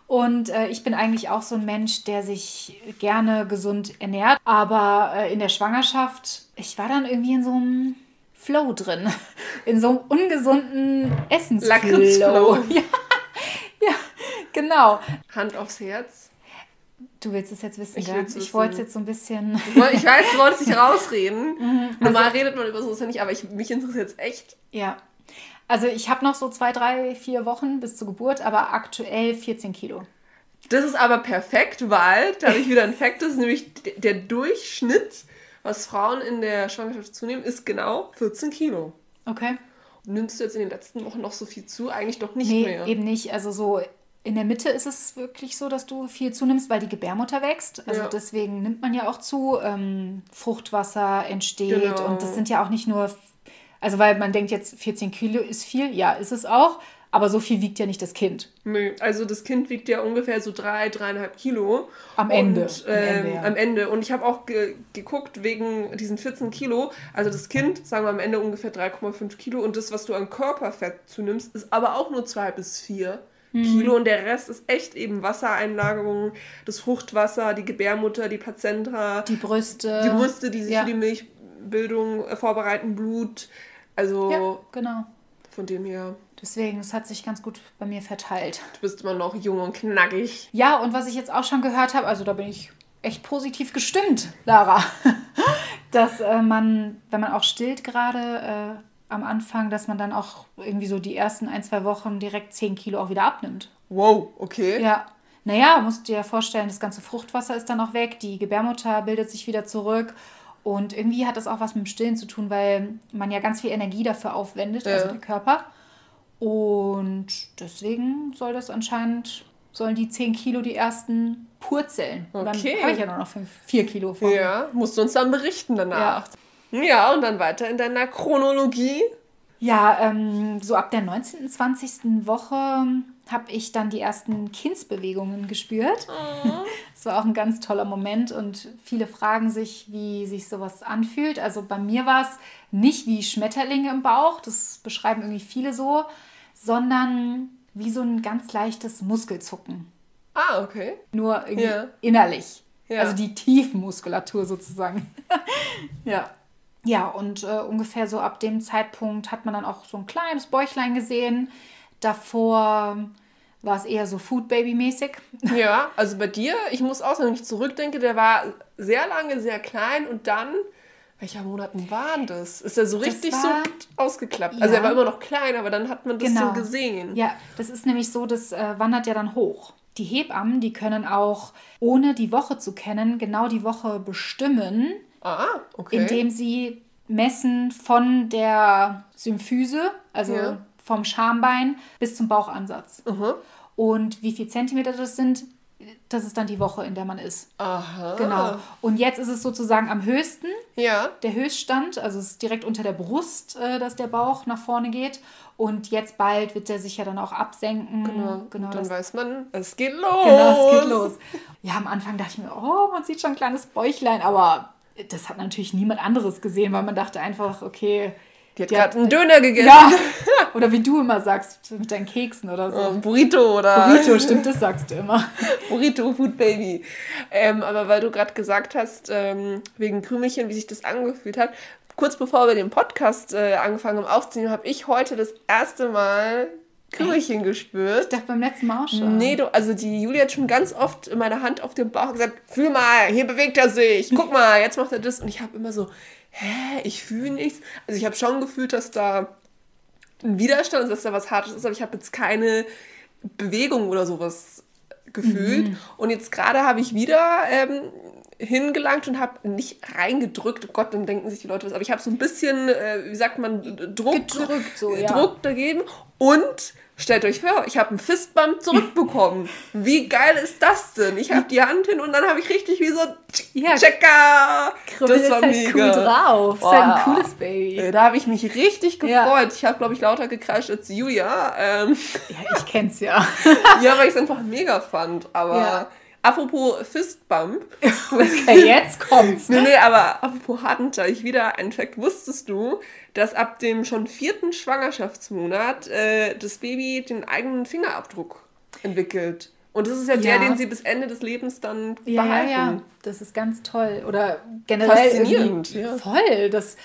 Und äh, ich bin eigentlich auch so ein Mensch, der sich gerne gesund ernährt. Aber äh, in der Schwangerschaft, ich war dann irgendwie in so einem Flow drin. In so einem ungesunden Essensflow. Ja, ja, genau. Hand aufs Herz. Du willst es jetzt wissen, Ich will's Ich wollte es jetzt so ein bisschen... Ich weiß, du wolltest dich rausreden. Mhm. Normal Also redet man über sowas ja nicht, aber ich, mich interessiert es echt. Ja. Also ich habe noch so zwei, drei, vier Wochen bis zur Geburt, aber aktuell 14 Kilo. Das ist aber perfekt, weil, da habe ich wieder einen Fakt, das ist nämlich der Durchschnitt, was Frauen in der Schwangerschaft zunehmen, ist genau 14 Kilo. Okay. Nimmst du jetzt in den letzten Wochen noch so viel zu? Eigentlich doch nicht Nee, mehr. eben nicht. Also so in der Mitte ist es wirklich so, dass du viel zunimmst, weil die Gebärmutter wächst. Also Ja. deswegen nimmt man ja auch zu. Ähm, Fruchtwasser entsteht Genau. und das sind ja auch nicht nur, also weil man denkt jetzt 14 Kilo ist viel, ja, ist es auch, aber so viel wiegt ja nicht das Kind. Nö, also das Kind wiegt ja ungefähr so drei, dreieinhalb Kilo. Am Ende. Und, Am ähm, Ende, ja. am Ende. Und ich habe auch ge geguckt wegen diesen 14 Kilo. Also das Kind, sagen wir am Ende ungefähr 3,5 Kilo. Und das, was du an Körperfett zunimmst, ist aber auch nur 2 bis 4 Mhm. Kilo. Und der Rest ist echt eben Wassereinlagerung, das Fruchtwasser, die Gebärmutter, die Plazenta, Die Brüste. die Brüste, die sich ja. für die Milchbildung äh, vorbereiten, Blut. Also Ja, genau. von dem her, Deswegen, es hat sich ganz gut bei mir verteilt. du bist immer noch jung und knackig. Ja, und was ich jetzt auch schon gehört habe, also da bin ich echt positiv gestimmt, Lara, dass äh, man, wenn man auch stillt gerade äh, am Anfang, dass man dann auch irgendwie so die ersten ein, zwei Wochen direkt 10 Kilo auch wieder abnimmt. Wow, okay. Ja. Naja, musst dir ja vorstellen, das ganze Fruchtwasser ist dann auch weg, die Gebärmutter bildet sich wieder zurück. Und irgendwie hat das auch was mit dem Stillen zu tun, weil man ja ganz viel Energie dafür aufwendet, also Ja. der Körper. Und deswegen soll das anscheinend, sollen die 10 Kilo die ersten purzeln. Und Okay. Dann habe ich ja nur noch 4 Kilo mir. Ja, musst du uns dann berichten danach. Ja. und dann weiter in deiner Chronologie. Ja, ähm, so ab der 19., 20. Woche habe ich dann die ersten Kindsbewegungen gespürt. Das war auch ein ganz toller Moment und viele fragen sich, wie sich sowas anfühlt. Also bei mir war es nicht wie Schmetterlinge im Bauch, das beschreiben irgendwie viele so, sondern wie so ein ganz leichtes Muskelzucken. Ah, okay. Nur irgendwie Ja. innerlich. Ja. Also die Tiefenmuskulatur sozusagen. ja. Ja, und äh, ungefähr so ab dem Zeitpunkt hat man dann auch so ein kleines Bäuchlein gesehen. Davor war es eher so Food Baby mäßig. Ja, also bei dir, ich muss auch sagen, wenn ich zurückdenke, der war sehr lange sehr klein und dann, welcher Monaten waren das? Ist er so richtig war- so ausgeklappt? Also Ja. er war immer noch klein, aber dann hat man das so gesehen. Ja, das ist nämlich so, das äh, wandert ja dann hoch. Die Hebammen, die können auch, ohne die Woche zu kennen, genau die Woche bestimmen, Ah, okay. indem sie messen von der Symphyse, also Ja. Vom Schambein bis zum Bauchansatz. Mhm. Und wie viel Zentimeter das sind, das ist dann die Woche, in der man ist. Aha. Genau. Und jetzt ist es sozusagen am höchsten, Ja. der Höchststand, also es ist direkt unter der Brust, äh, dass der Bauch nach vorne geht. Und jetzt bald wird der sich ja dann auch absenken. Genau. genau dann weiß man, es geht los. Genau, es geht los. Ja, am Anfang dachte ich mir, oh, man sieht schon ein kleines Bäuchlein, aber das hat natürlich niemand anderes gesehen, weil man dachte einfach, okay, Die hat gerade einen Döner gegessen. ja, oder wie du immer sagst, mit deinen Keksen oder so. Äh, Burrito oder Burrito, stimmt, das sagst du immer. Burrito Food Baby. Ähm, aber weil du gerade gesagt hast, ähm, wegen Krümelchen, wie sich das angefühlt hat, kurz bevor wir den Podcast äh, angefangen haben aufzunehmen, habe ich heute das erste Mal Krümelchen gespürt. Ich dachte beim letzten Mal schon. Nee, du, also die Julia hat schon ganz oft in meine Hand auf dem Bauch gesagt, fühl mal, hier bewegt er sich, guck mal, jetzt macht er das. Und ich habe immer so, hä, ich fühle nichts. Also ich habe schon gefühlt, dass da ein Widerstand ist, dass da was Hartes ist, aber ich habe jetzt keine Bewegung oder sowas gefühlt. Und jetzt gerade habe ich wieder ähm, hingelangt und habe nicht reingedrückt. Oh Gott, dann denken sich die Leute was. Aber ich habe so ein bisschen, äh, wie sagt man, Druck, Gedrückt so, ja. Druck dagegen. Und stellt euch vor, ich habe einen Fistbump zurückbekommen. wie geil ist das denn? Ich habe die Hand hin und dann habe ich richtig wie so Ja, Checker. Kribbel ist halt cool drauf. Ist halt ein cooles Baby. Äh, Da habe ich mich richtig Ja. gefreut. Ich habe, glaube ich, lauter gekreischt als Julia. Ähm, Ja, ich kenn's ja. ja, weil ich es einfach mega fand. Aber Ja. Apropos Fistbump. Okay, jetzt kommt's. nee, nee, aber apropos Hartenteich, wieder ein Fact. Wusstest du, dass ab dem schon vierten Schwangerschaftsmonat äh, das Baby den eigenen Fingerabdruck entwickelt? Und das ist ja, der, Ja. den sie bis Ende des Lebens dann Ja, ja, behalten. ja, das ist ganz toll. Oder generell Faszinierend, ja. voll. Das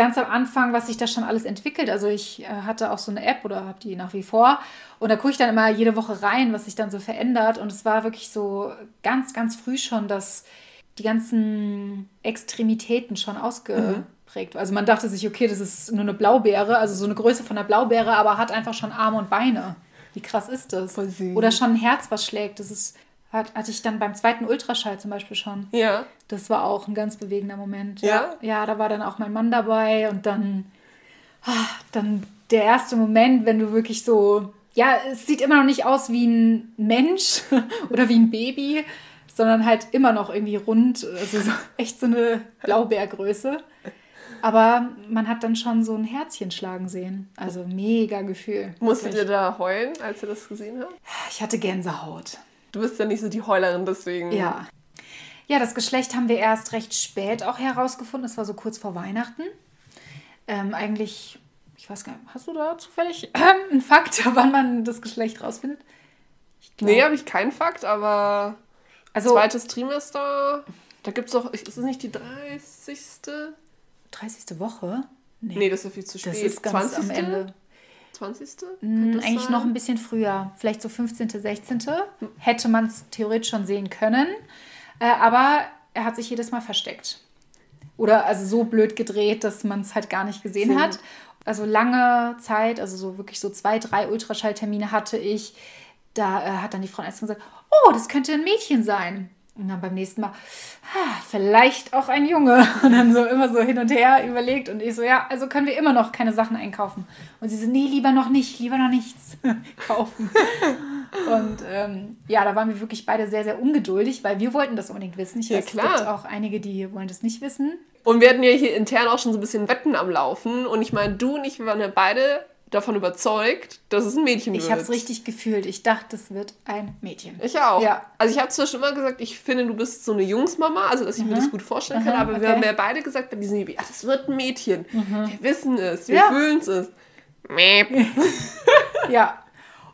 ganz am Anfang, was sich da schon alles entwickelt. Also ich äh, hatte auch so eine App oder habe die nach wie vor. Und da gucke ich dann immer jede Woche rein, was sich dann so verändert. Und es war wirklich so ganz, ganz früh schon, dass die ganzen Extremitäten schon ausgeprägt waren. Also man dachte sich, okay, das ist nur eine Blaubeere, also so eine Größe von einer Blaubeere, aber hat einfach schon Arme und Beine. Wie krass ist das? Oder schon ein Herz, was schlägt. Das ist, hat, hatte ich dann beim zweiten Ultraschall zum Beispiel schon. Ja. Das war auch ein ganz bewegender Moment. Ja? Ja, da war dann auch mein Mann dabei und dann, ah, dann der erste Moment, wenn du wirklich so, ja, es sieht immer noch nicht aus wie ein Mensch oder wie ein Baby, sondern halt immer noch irgendwie rund, also so, echt so eine Blaubeergröße. Aber man hat dann schon so ein Herzchen schlagen sehen. Also mega Gefühl. Musstet ihr da heulen, als ihr das gesehen habt? Ich hatte Gänsehaut. Du bist ja nicht so die Heulerin, deswegen. Ja. Ja, das Geschlecht haben wir erst recht spät auch herausgefunden. Das war so kurz vor Weihnachten. Ähm, eigentlich, ich weiß gar nicht, hast du da zufällig einen Fakt, wann man das Geschlecht rausfindet? Ich glaub- Nee, habe ich keinen Fakt, aber also zweites Trimester, da gibt es doch, ist es nicht die 30. 30. Woche? Nee, das ist ja viel zu spät. das ist ganz 20. am Ende. 20. Hm, Könnte das Eigentlich sein? noch ein bisschen früher, vielleicht so 15., 16. Hätte man es theoretisch schon sehen können. Äh, aber er hat sich jedes Mal versteckt. Oder also so blöd gedreht, dass man es halt gar nicht gesehen Sehen. hat. Also lange Zeit, also so wirklich so zwei, drei Ultraschalltermine hatte ich. Da äh, hat dann die Frauenärztin gesagt, oh, das könnte ein Mädchen sein. Und dann beim nächsten Mal, ah, vielleicht auch ein Junge. Und dann so immer so hin und her überlegt. Und ich so, ja, also können wir immer noch keine Sachen einkaufen. Und sie so, nee, lieber noch nicht, lieber noch nichts kaufen. Und ähm, ja, da waren wir wirklich beide sehr, sehr ungeduldig, weil wir wollten das unbedingt wissen. Ich Ja, klar. es gibt auch einige, die wollen das nicht wissen. Und wir hatten ja hier intern auch schon so ein bisschen Wetten am Laufen. Und ich meine, du und ich, wir waren ja beide davon überzeugt, dass es ein Mädchen wird. Ich habe es richtig gefühlt. Ich dachte, es wird ein Mädchen. Ich auch. Ja. Also ich habe zwar schon immer gesagt, ich finde, du bist so eine Jungsmama, also dass ich mir das gut vorstellen kann, Aha, aber wir Mhm. okay. Mhm. haben ja beide gesagt bei diesem Baby, ach, das wird ein Mädchen. Wir wissen es, wir Ja. fühlen es. Ja.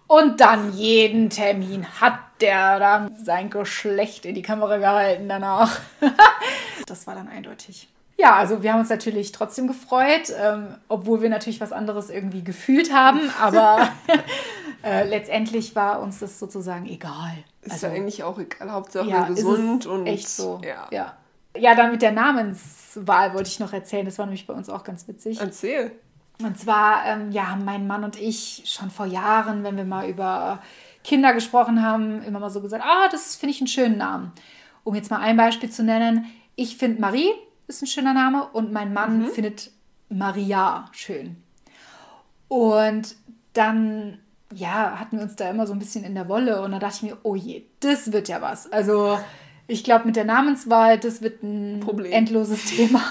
Und dann jeden Termin hat der dann sein Geschlecht in die Kamera gehalten danach. das war dann eindeutig. Ja, also wir haben uns natürlich trotzdem gefreut, ähm, obwohl wir natürlich was anderes irgendwie gefühlt haben, aber äh, letztendlich war uns das sozusagen egal. Ist ja eigentlich auch egal, Hauptsache Also, ja, ist gesund es und echt so. Ja. ja. Ja, dann mit der Namenswahl wollte ich noch erzählen. Das war nämlich bei uns auch ganz witzig. Erzähl. Und zwar, ähm, ja, haben mein Mann und ich schon vor Jahren, wenn wir mal über Kinder gesprochen haben, immer mal so gesagt, ah, das finde ich einen schönen Namen. Um jetzt mal ein Beispiel zu nennen, ich finde Marie ist ein schöner Name und mein Mann findet Maria schön. Und dann, ja, hatten wir uns da immer so ein bisschen in der Wolle und da dachte ich mir, oh je, das wird ja was. Also ich glaube, mit der Namenswahl, das wird ein Problem. endloses Thema.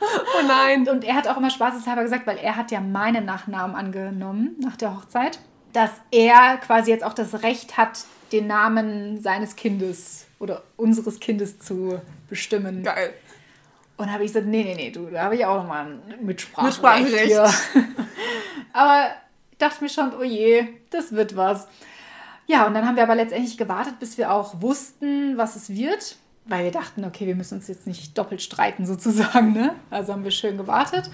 Oh nein. Und er hat auch immer spaßeshalber gesagt, weil er hat ja meinen Nachnamen angenommen nach der Hochzeit, dass er quasi jetzt auch das Recht hat, den Namen seines Kindes oder unseres Kindes zu bestimmen. Geil. Und habe ich gesagt, nee, nee, nee, du, da habe ich auch nochmal ein Mitspracherecht. Mitspracherecht. aber ich dachte mir schon, oh je, das wird was. Ja, und dann haben wir aber letztendlich gewartet, bis wir auch wussten, was es wird. Weil wir dachten, okay, wir müssen uns jetzt nicht doppelt streiten sozusagen. Ne? Also haben wir schön gewartet.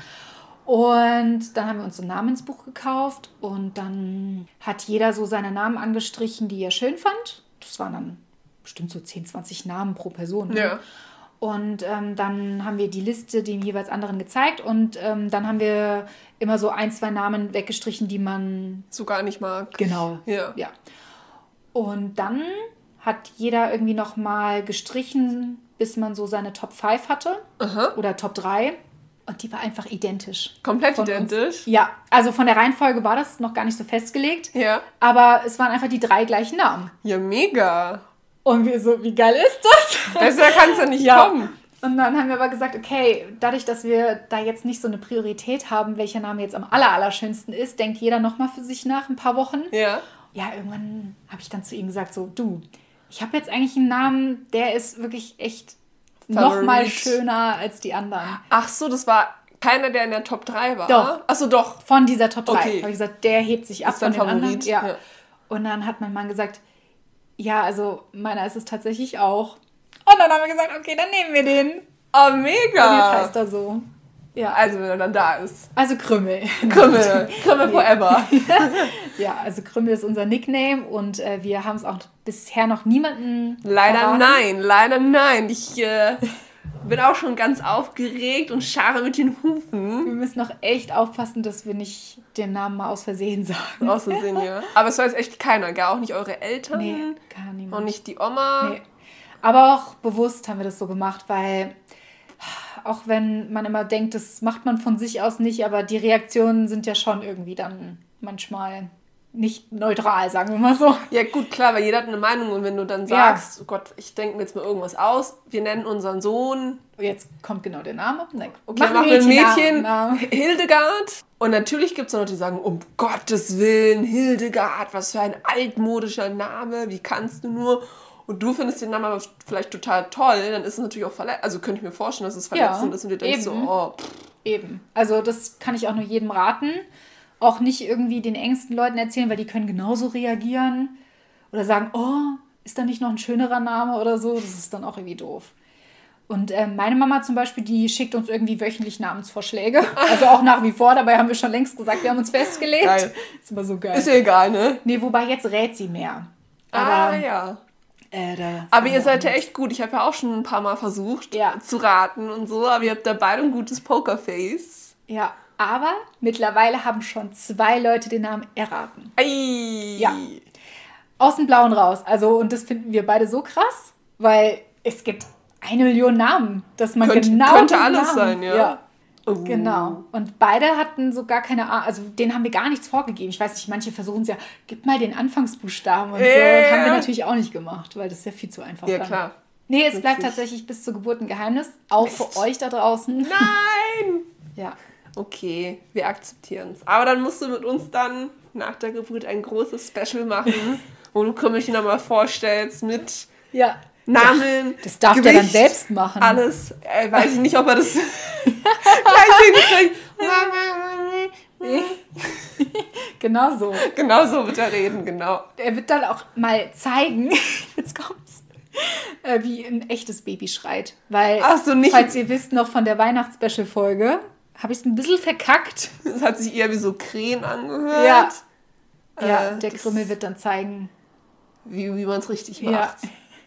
Und dann haben wir uns ein Namensbuch gekauft und dann hat jeder so seine Namen angestrichen, die er schön fand. Das waren dann bestimmt so 10, 20 Namen pro Person. Ne? Ja. Und ähm, dann haben wir die Liste dem jeweils anderen gezeigt und ähm, dann haben wir immer so ein, zwei Namen weggestrichen, die man So gar nicht mag. genau. Ja. ja. Und dann hat jeder irgendwie noch mal gestrichen, bis man so seine Top 5 hatte Aha. oder Top 3 und die war einfach identisch. Komplett Von uns. identisch. Ja, also von der Reihenfolge war das noch gar nicht so festgelegt, Ja. aber es waren einfach die drei gleichen Namen. Ja, mega. Und wir so, wie geil ist das? Besser kann es ja nicht Ja. kommen. Und dann haben wir aber gesagt, okay, dadurch, dass wir da jetzt nicht so eine Priorität haben, welcher Name jetzt am aller, allerschönsten ist, denkt jeder nochmal für sich nach ein paar Wochen. Ja. Ja, irgendwann habe ich dann zu ihm gesagt, so, du, ich habe jetzt eigentlich einen Namen, der ist wirklich echt nochmal schöner als die anderen. Ach so, das war keiner, der in der Top 3 war. Doch. Ach so, doch. Von dieser Top 3. Okay. Habe ich gesagt, der hebt sich ab Ist von den anderen. Favorit, Ja. ja. Und dann hat mein Mann gesagt, ja, also meiner ist es tatsächlich auch. Und dann haben wir gesagt, okay, dann nehmen wir den. Oh, Und jetzt mega. heißt er so. Ja, Also, wenn er dann da ist. also Krümmel. Krümmel. Krümmel forever. Ja, also Krümmel ist unser Nickname und äh, wir haben es auch bisher noch niemanden. Leider verraten. nein, leider nein. Ich äh, bin auch schon ganz aufgeregt und scharre mit den Hufen. Wir müssen noch echt aufpassen, dass wir nicht den Namen mal aus Versehen sagen. Aus Versehen, ja. Aber es weiß echt keiner, gar auch nicht eure Eltern. Nee, kann niemand. Und nicht die Oma. Nee. Aber auch bewusst haben wir das so gemacht, weil auch wenn man immer denkt, das macht man von sich aus nicht, aber die Reaktionen sind ja schon irgendwie dann manchmal nicht neutral, sagen wir mal so. Ja, gut, klar, weil jeder hat eine Meinung. Und wenn du dann Ja. sagst, oh Gott, ich denke mir jetzt mal irgendwas aus, wir nennen unseren Sohn, Jetzt kommt genau der Name. Nein, okay, machen wir ein Mädchen, Mädchennamen. Hildegard. Und natürlich gibt es Leute, die sagen, um Gottes Willen, Hildegard, was für ein altmodischer Name, wie kannst du nur? Und du findest den Namen aber vielleicht total toll, dann ist es natürlich auch verletzend. Also könnte ich mir vorstellen, dass es verletzend ist und du denkst eben. so, oh, pff, Eben. Also das kann ich auch nur jedem raten. Auch nicht irgendwie den engsten Leuten erzählen, weil die können genauso reagieren. Oder sagen, oh, ist da nicht noch ein schönerer Name oder so? Das ist dann auch irgendwie doof. Und ähm, meine Mama zum Beispiel, die schickt uns irgendwie wöchentlich Namensvorschläge. Also auch nach wie vor. Dabei haben wir schon längst gesagt, wir haben uns festgelegt. Geil. Ist immer so geil. ist ja egal, ne? nee, wobei jetzt rät sie mehr. ah, Aber, ja. äh, Aber ihr seid ja echt gut. Ich habe ja auch schon ein paar Mal versucht Ja. zu raten und so, aber ihr habt da beide ein gutes Pokerface. Ja, aber mittlerweile haben schon zwei Leute den Namen erraten. Ei. Ja. aus dem Blauen raus. Also, und das finden wir beide so krass, weil Es gibt eine Million Namen, dass man Könnte- genau könnte alles Namen, sein, ja. Oh. Genau. Und beide hatten so gar keine Ahnung, also denen haben wir gar nichts vorgegeben. Ich weiß nicht, manche versuchen es ja, gib mal den Anfangsbuchstaben und so. Ja. Haben wir natürlich auch nicht gemacht, weil das ist ja viel zu einfach. Ja, dann. klar. Nee, es bleibt Witzig. tatsächlich bis zur Geburt ein Geheimnis. Auch für euch da draußen. Nein! Ja. Okay, wir akzeptieren es. Aber dann musst du mit uns dann nach der Geburt ein großes Special machen, wo du Krümmelchen nochmal vorstellst mit Ja. Namen. Das darf der dann selbst machen. Alles. Äh, weiß ich nicht, ob er das gleich hinkriegt. Genau so. Genau so wird er reden, genau. Er wird dann auch mal zeigen, jetzt kommt's, äh, wie ein echtes Baby schreit. Weil, so, falls ihr wisst noch von der Weihnachtsspecial-Folge, habe ich es ein bisschen verkackt. Das hat sich eher wie so Krähen angehört. Ja. Äh, Ja, der Krümmel wird dann zeigen. Wie, wie man es richtig Ja. macht.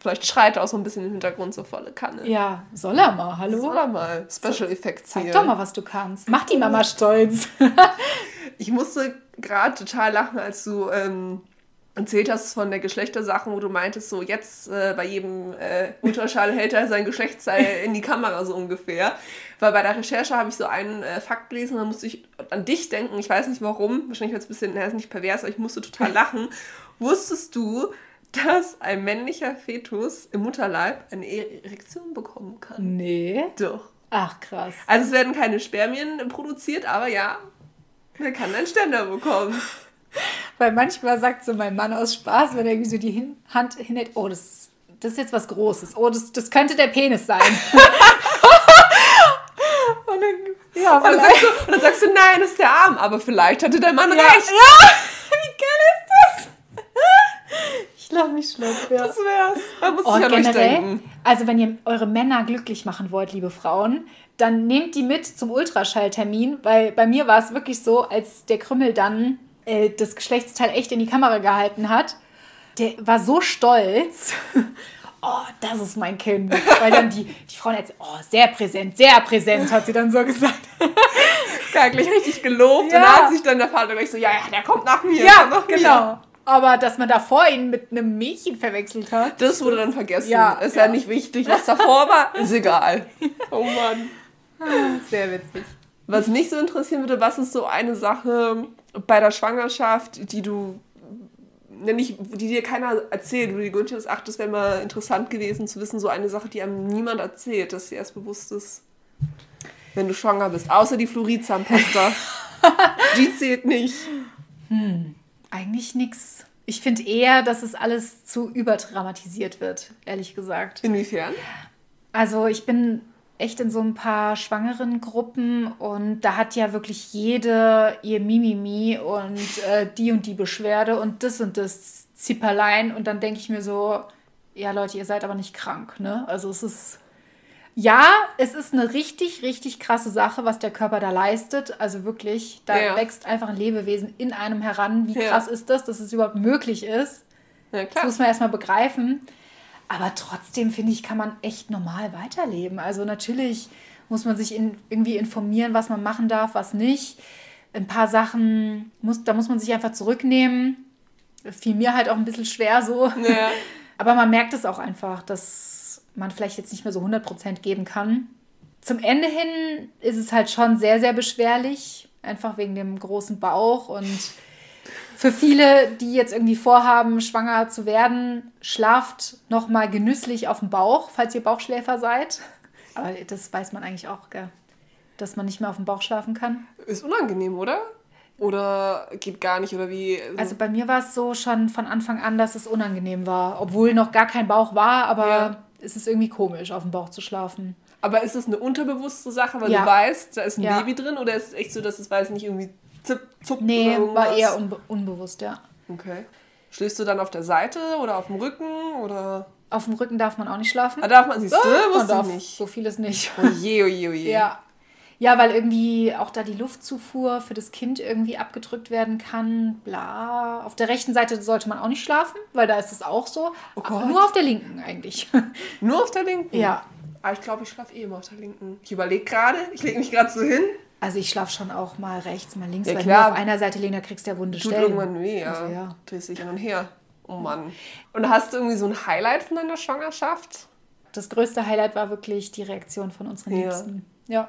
Vielleicht schreit er auch so ein bisschen im Hintergrund so volle Kanne. Ja, soll er mal, hallo? Soll er mal Special Effects Zeig hier. doch mal, was du kannst. Mach die Mama stolz. Ich musste gerade total lachen, als du ähm, erzählt hast von der Geschlechtersachen, wo du meintest, so jetzt äh, bei jedem äh, Ultraschall hält er sein Geschlechtsteil in die Kamera so ungefähr. Weil bei der Recherche habe ich so einen äh, Fakt gelesen, da musste ich an dich denken. Ich weiß nicht warum, wahrscheinlich wird es ein bisschen, na, ist nicht pervers, aber ich musste total lachen. Wusstest du, dass ein männlicher Fetus im Mutterleib eine Erektion bekommen kann? Nee. Doch. Ach, krass. Also es werden keine Spermien produziert, aber ja, man kann einen Ständer bekommen. Weil manchmal sagt so mein Mann aus Spaß, wenn er irgendwie so die Hin Hand hinhält, oh, das, das ist jetzt was Großes. Oh, das, das könnte der Penis sein. und dann, ja, Und dann, sagst du, und dann sagst du, nein, das ist der Arm. Aber vielleicht hatte dein Mann Ja, recht. ja, wie geil ist das? Ich lach mich schlapp, ja. Das wär's. Da muss Oh, ich euch generell, also wenn ihr eure Männer glücklich machen wollt, liebe Frauen, dann nehmt die mit zum Ultraschalltermin, weil bei mir war es wirklich so, als der Krümmel dann äh, das Geschlechtsteil echt in die Kamera gehalten hat, der war so stolz. Oh, das ist mein Kind. Weil dann die, die Frauen jetzt, oh, sehr präsent, sehr präsent, hat sie dann so gesagt. Gar gleich richtig gelobt. Ja. Und da hat sich dann der Vater gleich so, ja, ja, der kommt nach mir. Ja, nach Mir. genau. Aber dass man davor ihn mit einem Mädchen verwechselt hat. Das wurde dann vergessen. Ja, ist ja. ja. nicht wichtig. Was davor war, ist egal. Oh Mann. Sehr witzig. Was mich so interessieren würde, was ist so eine Sache bei der Schwangerschaft, die du, ne, nicht, die dir keiner erzählt, wo die Günther das ach, das wäre mal interessant gewesen zu wissen, so eine Sache, die einem niemand erzählt, dass dir erst bewusst ist, wenn du schwanger bist. Außer die Fluoridzahnpasta. die zählt nicht. Eigentlich nix. Ich finde eher, dass es alles zu überdramatisiert wird, ehrlich gesagt. Inwiefern? Also ich bin echt in so ein paar schwangeren Gruppen und da hat ja wirklich jede ihr Mimimi und äh, die und die Beschwerde und das und das Zipperlein und dann denke ich mir so, ja Leute, ihr seid aber nicht krank, ne? Also es ist ja, es ist eine richtig, richtig krasse Sache, was der Körper da leistet. Also wirklich, da Ja. wächst einfach ein Lebewesen in einem heran. Wie Ja. krass ist das, dass es überhaupt möglich ist? Ja, Das klar. muss man erstmal begreifen. Aber trotzdem, finde ich, kann man echt normal weiterleben. Also natürlich muss man sich in, irgendwie informieren, was man machen darf, was nicht. Ein paar Sachen, muss, da muss man sich einfach zurücknehmen. Fiel mir halt auch ein bisschen schwer so. Ja. Aber man merkt es auch einfach, dass man vielleicht jetzt nicht mehr so 100% geben kann. Zum Ende hin ist es halt schon sehr, sehr beschwerlich. Einfach wegen dem großen Bauch. Und für viele, die jetzt irgendwie vorhaben, schwanger zu werden, schlaft nochmal genüsslich auf dem Bauch, falls ihr Bauchschläfer seid. Aber das weiß man eigentlich auch, gell? dass man nicht mehr auf dem Bauch schlafen kann. Ist unangenehm, oder? Oder geht gar nicht? Oder wie? Also bei mir war es so schon von Anfang an, dass es unangenehm war. Obwohl noch gar kein Bauch war, aber Ja. es ist irgendwie komisch, auf dem Bauch zu schlafen. Aber ist es eine unterbewusste Sache, weil Ja. du weißt, da ist ein Ja. Baby drin? Oder ist es echt so, dass es weiß nicht irgendwie zipp, zuckt Nee, war eher unbe unbewusst, ja. Okay. Schläfst du dann auf der Seite oder auf dem Rücken? Oder. Auf dem Rücken darf man auch nicht schlafen. Ah, darf man, siehst du? Ah, man darf ich nicht. so vieles nicht. Oh je, oh je, oh. Ja. Ja, weil irgendwie auch da die Luftzufuhr für das Kind irgendwie abgedrückt werden kann. Bla. Auf der rechten Seite sollte man auch nicht schlafen, weil da ist es auch so. Oh Aber Gott. nur auf der linken eigentlich. Nur auf der linken? Ja. Ah, ich glaube, ich schlafe eh immer auf der linken. Ich überlege gerade, ich lege mich gerade so hin. Also ich schlafe schon auch mal rechts, mal links, Ja, weil klar. auf einer Seite liegen, da kriegst du ja wunde Tut Stellen. irgendwann weh, ja. Also, ja. Drehst dich hin und her. Oh Mann. Und hast du irgendwie so ein Highlight von deiner Schwangerschaft? das größte Highlight war wirklich die Reaktion von unseren Ja. Liebsten. Ja.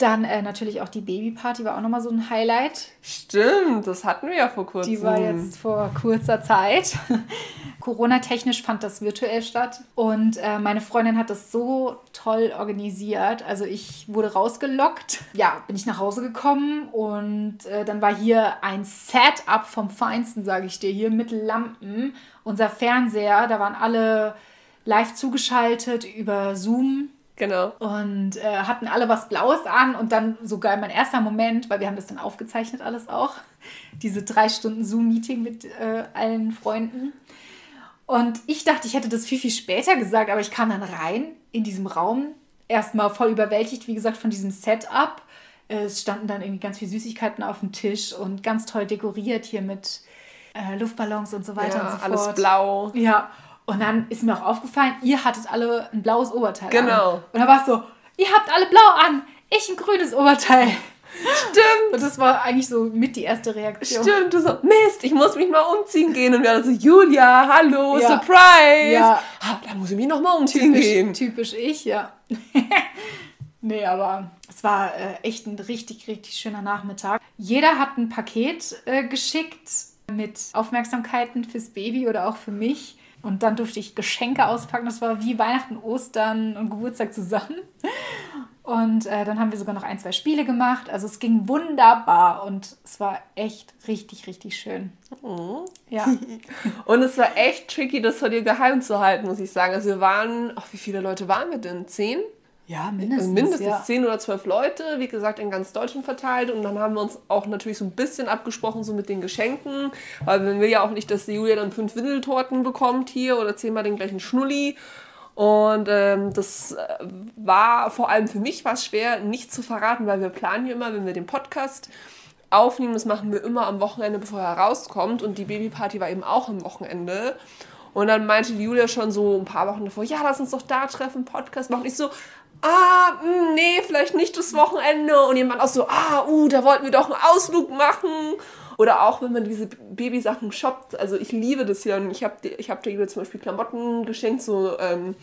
Dann äh, natürlich auch die Babyparty war auch nochmal so ein Highlight. Stimmt, das hatten wir ja vor kurzem. Die war jetzt vor kurzer Zeit. Corona-technisch fand das virtuell statt. Und äh, meine Freundin hat das so toll organisiert. Also ich wurde rausgelockt. Ja, bin ich nach Hause gekommen und äh, dann war hier ein Setup vom Feinsten, sage ich dir, hier mit Lampen. Unser Fernseher, da waren alle live zugeschaltet über Zoom. Genau. Und äh, hatten alle was Blaues an und dann sogar mein erster Moment, weil wir haben das dann aufgezeichnet alles auch, diese drei Stunden Zoom-Meeting mit äh, allen Freunden. Und ich dachte, ich hätte das viel, viel später gesagt, aber ich kam dann rein in diesem Raum, erstmal voll überwältigt, wie gesagt, von diesem Setup. Es standen dann irgendwie ganz viele Süßigkeiten auf dem Tisch und ganz toll dekoriert hier mit äh, Luftballons und so weiter Ja, und so fort. alles blau. Ja, und dann ist mir auch aufgefallen, ihr hattet alle ein blaues Oberteil Genau. an. Und dann war es so, ihr habt alle blau an, ich ein grünes Oberteil. Stimmt. Und das war eigentlich so mit die erste Reaktion. Stimmt, du so, Mist, ich muss mich mal umziehen gehen. Und wir alle so, Julia, hallo, Ja. Surprise. Ja. Ah, dann muss ich mich noch mal umziehen Typisch, gehen. typisch ich, ja. nee, aber es war äh, echt ein richtig, richtig schöner Nachmittag. Jeder hat ein Paket äh, geschickt mit Aufmerksamkeiten fürs Baby oder auch für mich. Und dann durfte ich Geschenke auspacken. Das war wie Weihnachten, Ostern und Geburtstag zusammen. Und äh, dann haben wir sogar noch ein, zwei Spiele gemacht. Also es ging wunderbar und es war echt richtig, richtig schön. Ja. Und es war echt tricky, das vor dir geheim zu halten, muss ich sagen. Also wir waren, ach, wie viele Leute waren wir denn? Zehn? Ja, mindestens. Also mindestens ja. zehn oder zwölf Leute, wie gesagt, in ganz Deutschland verteilt. Und dann haben wir uns auch natürlich so ein bisschen abgesprochen, so mit den Geschenken. Weil man will ja auch nicht, dass die Julia dann fünf Windeltorten bekommt hier oder zehnmal den gleichen Schnulli. Und ähm, das äh, war vor allem für mich was schwer, nicht zu verraten, weil wir planen hier immer, wenn wir den Podcast aufnehmen, das machen wir immer am Wochenende, bevor er rauskommt. Und die Babyparty war eben auch am Wochenende. Und dann meinte die Julia schon so ein paar Wochen davor, ja, lass uns doch da treffen, Podcast machen. Ich so, ah, mh, nee, vielleicht nicht das Wochenende. Und jemand auch so, ah, uh, da wollten wir doch einen Ausflug machen. Oder auch, wenn man diese Babysachen shoppt. Also ich liebe das ja. Und ich habe ich hab Julia zum Beispiel Klamotten geschenkt, so ähm,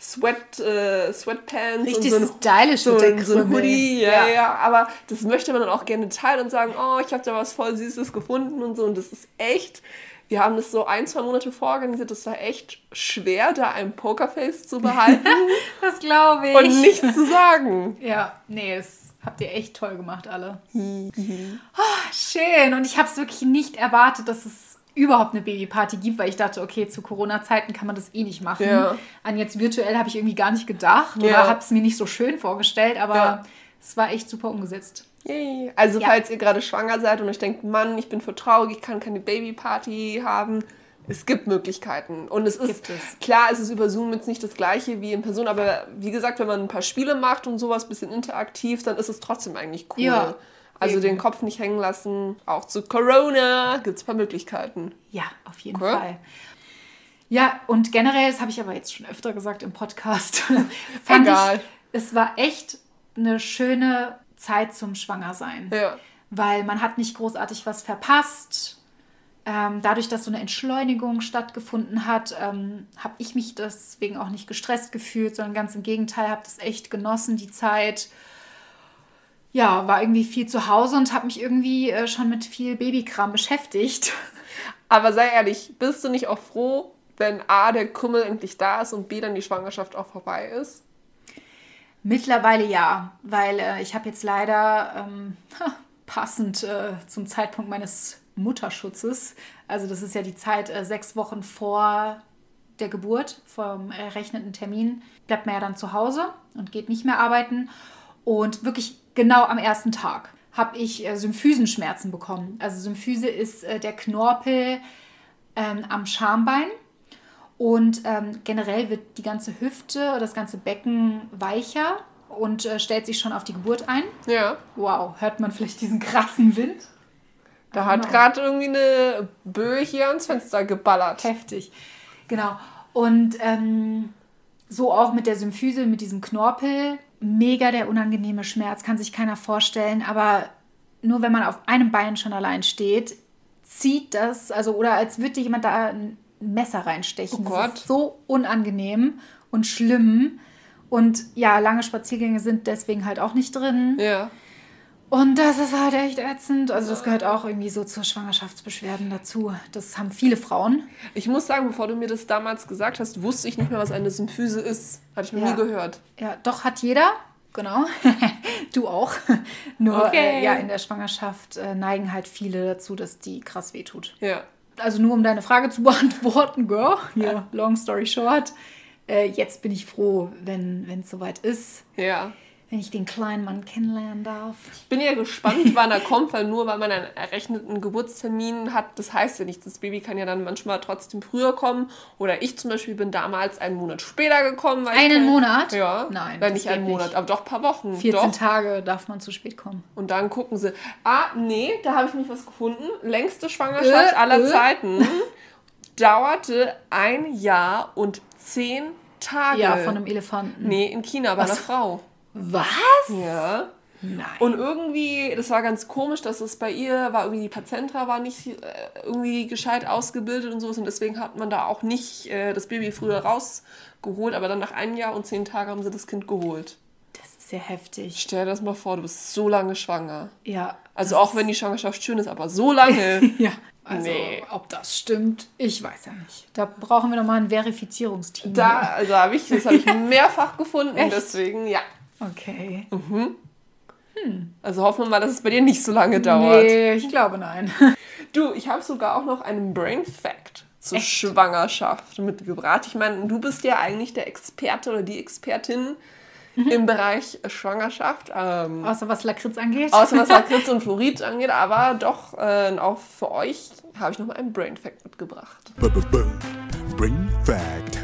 Sweat, äh, Sweatpants. Richtig und so ein, stylisch so, ein, so ein. Hoodie. Ja, Ja. ja, aber das möchte man dann auch gerne teilen und sagen, oh, ich habe da was voll Süßes gefunden und so. Und das ist echt... Wir haben das so ein, zwei Monate vororganisiert. Das war echt schwer, da ein Pokerface zu behalten Das glaube ich. und nichts zu sagen. Ja, nee, das habt ihr echt toll gemacht, alle. Ah, schön. Und ich habe es wirklich nicht erwartet, dass es überhaupt eine Babyparty gibt, weil ich dachte, okay, zu Corona-Zeiten kann man das eh nicht machen. Ja. An jetzt virtuell habe ich irgendwie gar nicht gedacht Ja. oder habe es mir nicht so schön vorgestellt, aber Ja. es war echt super umgesetzt. Yay. Also Ja. falls ihr gerade schwanger seid und euch denkt, Mann, ich bin für traurig, ich kann keine Babyparty haben. Es gibt Möglichkeiten. Und es ist, es. klar, es ist über Zoom jetzt nicht das gleiche wie in Person, aber wie gesagt, wenn man ein paar Spiele macht und sowas, bisschen interaktiv, dann ist es trotzdem eigentlich cool. Ja, also eben. den Kopf nicht hängen lassen. Auch zu Corona gibt es ein paar Möglichkeiten. Ja, auf jeden Okay. Fall. Ja, und generell, das habe ich aber jetzt schon öfter gesagt im Podcast, fand Egal. ich, es war echt eine schöne Zeit zum Schwangersein. Ja. weil man hat nicht großartig was verpasst. Ähm, dadurch, dass so eine Entschleunigung stattgefunden hat, ähm, habe ich mich deswegen auch nicht gestresst gefühlt, sondern ganz im Gegenteil, habe das echt genossen, die Zeit. Ja, war irgendwie viel zu Hause und habe mich irgendwie äh, schon mit viel Babykram beschäftigt. Aber sei ehrlich, bist du nicht auch froh, wenn A, der Kummel endlich da ist und B, dann die Schwangerschaft auch vorbei ist? Mittlerweile ja, weil äh, ich habe jetzt leider ähm, passend äh, zum Zeitpunkt meines Mutterschutzes, also das ist ja die Zeit äh, sechs Wochen vor der Geburt, vom errechneten Termin, bleibt man ja dann zu Hause und geht nicht mehr arbeiten. Und wirklich genau am ersten Tag habe ich äh, Symphysenschmerzen bekommen. Also Symphyse ist äh, der Knorpel ähm, am Schambein. Und ähm, generell wird die ganze Hüfte oder das ganze Becken weicher und äh, stellt sich schon auf die Geburt ein. Ja. Wow, hört man vielleicht diesen krassen Wind? Da hat gerade irgendwie eine Böe hier ans Fenster geballert. Heftig. Genau. Und ähm, so auch mit der Symphyse, mit diesem Knorpel. Mega der unangenehme Schmerz, kann sich keiner vorstellen. Aber nur wenn man auf einem Bein schon allein steht, zieht das, also oder als würde jemand da ein Messer reinstechen. Oh das Gott. ist so unangenehm und schlimm. Und ja, lange Spaziergänge sind deswegen halt auch nicht drin. Ja. Und das ist halt echt ätzend. Also das gehört auch irgendwie so zur Schwangerschaftsbeschwerden dazu. Das haben viele Frauen. Ich muss sagen, bevor du mir das damals gesagt hast, wusste ich nicht mehr, was eine Symphyse ist. Hatte ich noch Ja. nie gehört. Ja, doch hat jeder. Genau. du auch. Nur Okay. äh, ja, in der Schwangerschaft äh, neigen halt viele dazu, dass die krass wehtut. Ja. Also nur um deine Frage zu beantworten, girl. Ja, long story short. Äh, jetzt bin ich froh, wenn es soweit ist, Ja. Wenn ich den kleinen Mann kennenlernen darf. Ich bin ja gespannt, wann er kommt, weil nur weil man einen errechneten Geburtstermin hat, das heißt ja nicht, das Baby kann ja dann manchmal trotzdem früher kommen. Oder ich zum Beispiel bin damals einen Monat später gekommen. Weil ich Einen Monat? Ja. Nein, das nicht einen Monat, nicht. aber doch ein paar Wochen. 14 doch. Tage darf man zu spät kommen. Und dann gucken sie, ah, nee, da habe ich nicht was gefunden. Längste Schwangerschaft Äh, aller äh. Zeiten dauerte ein Jahr und zehn Tage. Ja, von einem Elefanten. Nee, in China bei einer Was? Frau. Was? Ja. Nein. Und irgendwie, das war ganz komisch, dass es bei ihr war, irgendwie die Plazenta war nicht äh, irgendwie gescheit ausgebildet und sowas. Und deswegen hat man da auch nicht äh, das Baby früher rausgeholt. Aber dann nach einem Jahr und zehn Tagen haben sie das Kind geholt. das ist sehr heftig. Stell dir das mal vor, du bist so lange schwanger. Ja. Also auch wenn die Schwangerschaft schön ist, aber so lange. Ja. Also, Nee. ob das stimmt, ich weiß ja nicht. Da brauchen wir nochmal ein Verifizierungsteam. Da, also habe ich, das habe ich mehrfach gefunden, Echt? deswegen ja. Okay. Also hoffen wir mal, dass es bei dir nicht so lange dauert. Nee, ich glaube nein. Du, ich habe sogar auch noch einen Brain Fact zur Schwangerschaft mitgebracht. Ich meine, du bist ja eigentlich der Experte oder die Expertin im Bereich Schwangerschaft. Ähm, Außer was Lakritz angeht. außer was Lakritz und Fluorid angeht, aber doch äh, auch für euch habe ich noch mal einen Brain Fact mitgebracht. Brain Fact.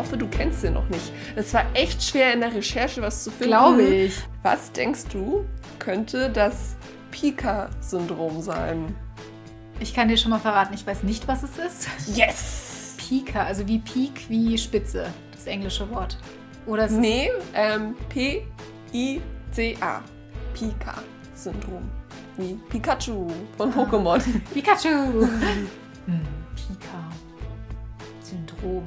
Hoffe, du kennst den noch nicht. Es war echt schwer in der Recherche was zu finden. Glaube ich. Was denkst du, könnte das Pika-Syndrom sein? Ich kann dir schon mal verraten, ich weiß nicht, was es ist. Yes! Pika, also wie Peak, wie Spitze, das englische Wort. Oder ist Nee, ähm, P-I-C-A. Pika-Syndrom. Wie Pikachu von Pokémon. Pikachu. Hm, Pika-Syndrom.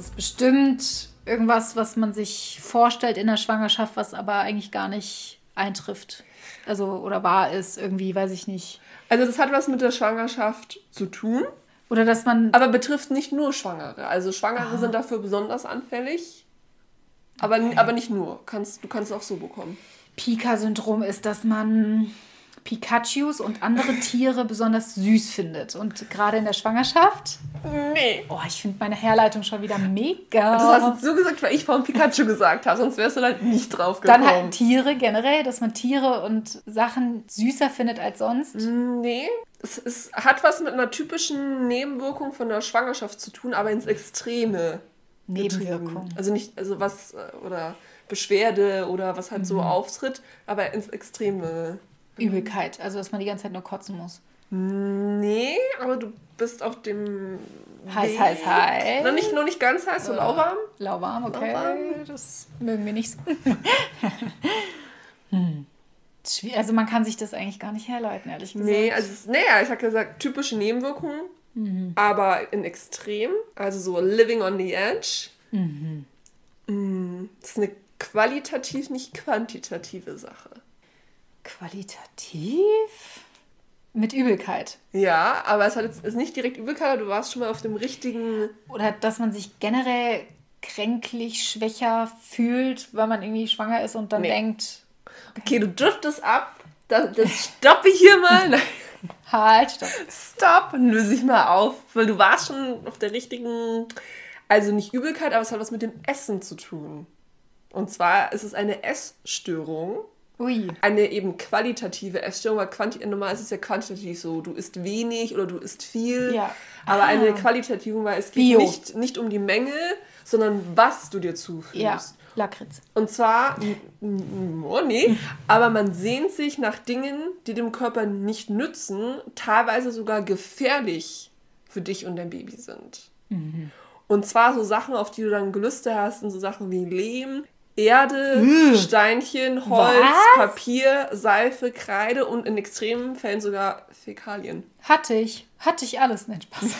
Ist bestimmt irgendwas, was man sich vorstellt in der Schwangerschaft, was aber eigentlich gar nicht eintrifft. Also, oder wahr ist, irgendwie, weiß ich nicht. Also das hat was mit der Schwangerschaft zu tun, Oder dass man. aber betrifft nicht nur Schwangere. Also Schwangere sind dafür besonders anfällig. Aber, aber nicht nur. Kannst, du kannst es auch so bekommen. Pika-Syndrom ist, dass man Pikachus und andere Tiere besonders süß findet. Und gerade in der Schwangerschaft. Nee. Oh, ich finde meine Herleitung schon wieder mega. Das hast du so gesagt, weil ich vorhin Pikachu gesagt habe, sonst wärst du halt nicht drauf gekommen. Dann halt Tiere generell, dass man Tiere und Sachen süßer findet als sonst. Nee, es, es hat was mit einer typischen Nebenwirkung von der Schwangerschaft zu tun, aber ins Extreme. Nebenwirkung. Also nicht, also was, äh, oder Beschwerde oder was halt Mhm. so auftritt, aber ins Extreme. Übelkeit, also dass man die ganze Zeit nur kotzen muss. Nee, aber du bist auf dem. Heiß, Weg. heiß, heiß. Noch nicht, noch nicht ganz heiß, so lauwarm. Lauwarm, okay. Lauwarm. Das mögen wir nicht so. hm. Also man kann sich das eigentlich gar nicht herleiten, ehrlich gesagt. Nee, also, naja, ich habe gesagt, typische Nebenwirkungen, Mhm. aber in Extrem, also so living on the edge. Mhm. Mm, Das ist eine qualitativ, nicht quantitative Sache. Qualitativ? Mit Übelkeit. Ja, aber es hat jetzt ist nicht direkt Übelkeit, aber du warst schon mal auf dem richtigen. Oder dass man sich generell kränklich, schwächer fühlt, weil man irgendwie schwanger ist und dann Nee. denkt, Okay, du driftest ab. Das, das stoppe ich hier mal. Nein, halt, stopp. Stopp löse ich mal auf. Weil du warst schon auf der richtigen. Also nicht Übelkeit, aber es hat was mit dem Essen zu tun. Und zwar ist es eine Essstörung. Ui. Eine eben qualitative Essstörung, weil quanti normal ist es ja quantitativ so, du isst wenig oder du isst viel. Ja. Aber Ah. eine qualitative, weil es geht nicht, nicht um die Menge, sondern was du dir zuführst. Ja, Lakritz. Und zwar, oh nee, aber man sehnt sich nach Dingen, die dem Körper nicht nützen, teilweise sogar gefährlich für dich und dein Baby sind. Und zwar so Sachen, auf die du dann Gelüste hast, sind so Sachen wie Lehm, Erde, Steinchen, Holz, Was? Papier, Seife, Kreide und in extremen Fällen sogar Fäkalien. Hatte ich. Hatte ich alles. Nein, Spaß.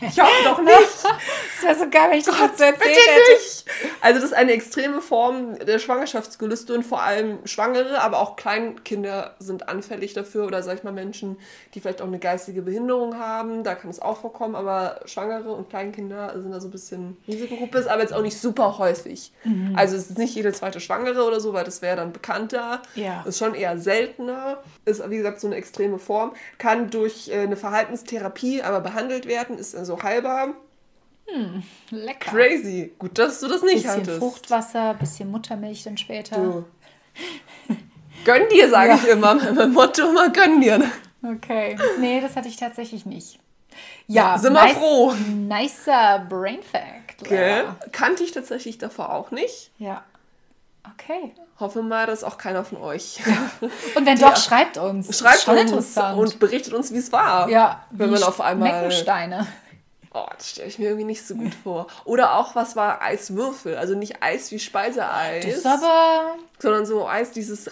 Ich hoffe doch nicht. Das wäre so geil, wenn ich das jetzt so erzählt Bitte hätte. nicht! Also das ist eine extreme Form der Schwangerschaftsgelüste und vor allem Schwangere, aber auch Kleinkinder sind anfällig dafür oder sag ich mal Menschen, die vielleicht auch eine geistige Behinderung haben, da kann es auch vorkommen, aber Schwangere und Kleinkinder sind da so ein bisschen Risikogruppe, ist aber jetzt auch nicht super häufig. Mhm. Also es ist nicht jede zweite Schwangere oder so, weil das wäre dann bekannter. Ja. Ist schon eher seltener, ist wie gesagt so eine extreme Form, kann durch äh, eine Verhaltenstherapie aber behandelt werden, ist also heilbar. Lecker. Crazy. Gut, dass du das nicht Bisschen hattest. Fruchtwasser, bisschen Muttermilch dann später. Du. Gönn dir, sage Ja. ich immer. Mein Motto immer gönn dir. Okay. Nee, das hatte ich tatsächlich nicht. Ja, Sind wir froh. Nicer Brain Fact. Lara. Kannte ich tatsächlich davor auch nicht. Ja. Okay. Hoffe mal, dass auch keiner von euch. Und wenn doch, schreibt uns. Schreibt Schon uns und berichtet uns, wie es war. ja, Wenn man auf einmal. Meckensteine. Oh, das stelle ich mir irgendwie nicht so gut vor. Oder auch, was war Eiswürfel? Also nicht Eis wie Speiseeis, Das ist aber. sondern so Eis, dieses.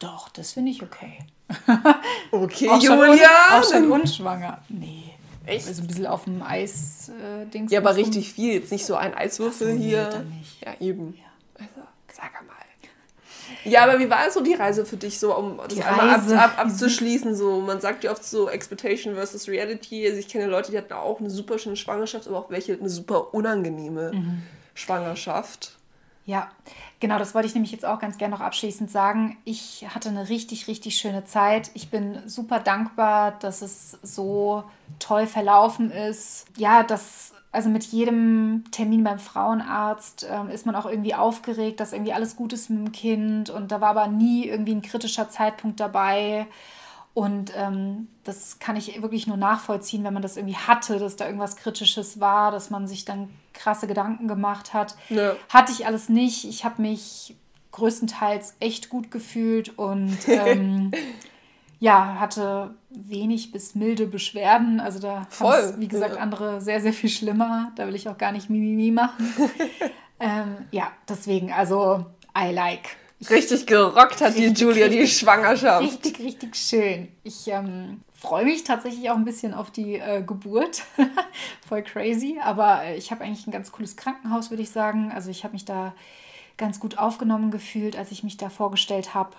Doch, das finde ich okay. Okay, Auch schon, un, Julia. auch schon unschwanger. Nee. Echt? Also ein bisschen auf dem Eis äh. Ja, aber richtig viel. Jetzt nicht so ein Eiswürfel so, nee, hier. Ja, eben. Also, sag. Ja, aber wie war so die Reise für dich, so um das Die einmal ab, ab, abzuschließen? So, man sagt ja oft so Expectation versus Reality. Also ich kenne Leute, die hatten auch eine super schöne Schwangerschaft, aber auch welche eine super unangenehme Mhm. Schwangerschaft. Ja, genau, das wollte ich nämlich jetzt auch ganz gerne noch abschließend sagen. Ich hatte eine richtig, richtig schöne Zeit. Ich bin super dankbar, dass es so toll verlaufen ist. Ja, dass, also mit jedem Termin beim Frauenarzt ähm, ist man auch irgendwie aufgeregt, dass irgendwie alles gut ist mit dem Kind. Und da war aber nie irgendwie ein kritischer Zeitpunkt dabei. Und ähm, das kann ich wirklich nur nachvollziehen, wenn man das irgendwie hatte, dass da irgendwas Kritisches war, dass man sich dann krasse Gedanken gemacht hat. Ja. Hatte ich alles nicht. Ich habe mich größtenteils echt gut gefühlt und ähm, ja, hatte wenig bis milde Beschwerden. Also da Voll, wie gesagt, andere sehr, sehr viel schlimmer. Da will ich auch gar nicht Mimimi machen. ähm, ja, deswegen, also I like. Richtig gerockt hat die Richtig, Julia die richtig, Schwangerschaft. Richtig, richtig schön. Ich ähm, freue mich tatsächlich auch ein bisschen auf die äh, Geburt. Voll crazy. Aber äh, ich habe eigentlich ein ganz cooles Krankenhaus, würde ich sagen. Also ich habe mich da ganz gut aufgenommen gefühlt, als ich mich da vorgestellt habe.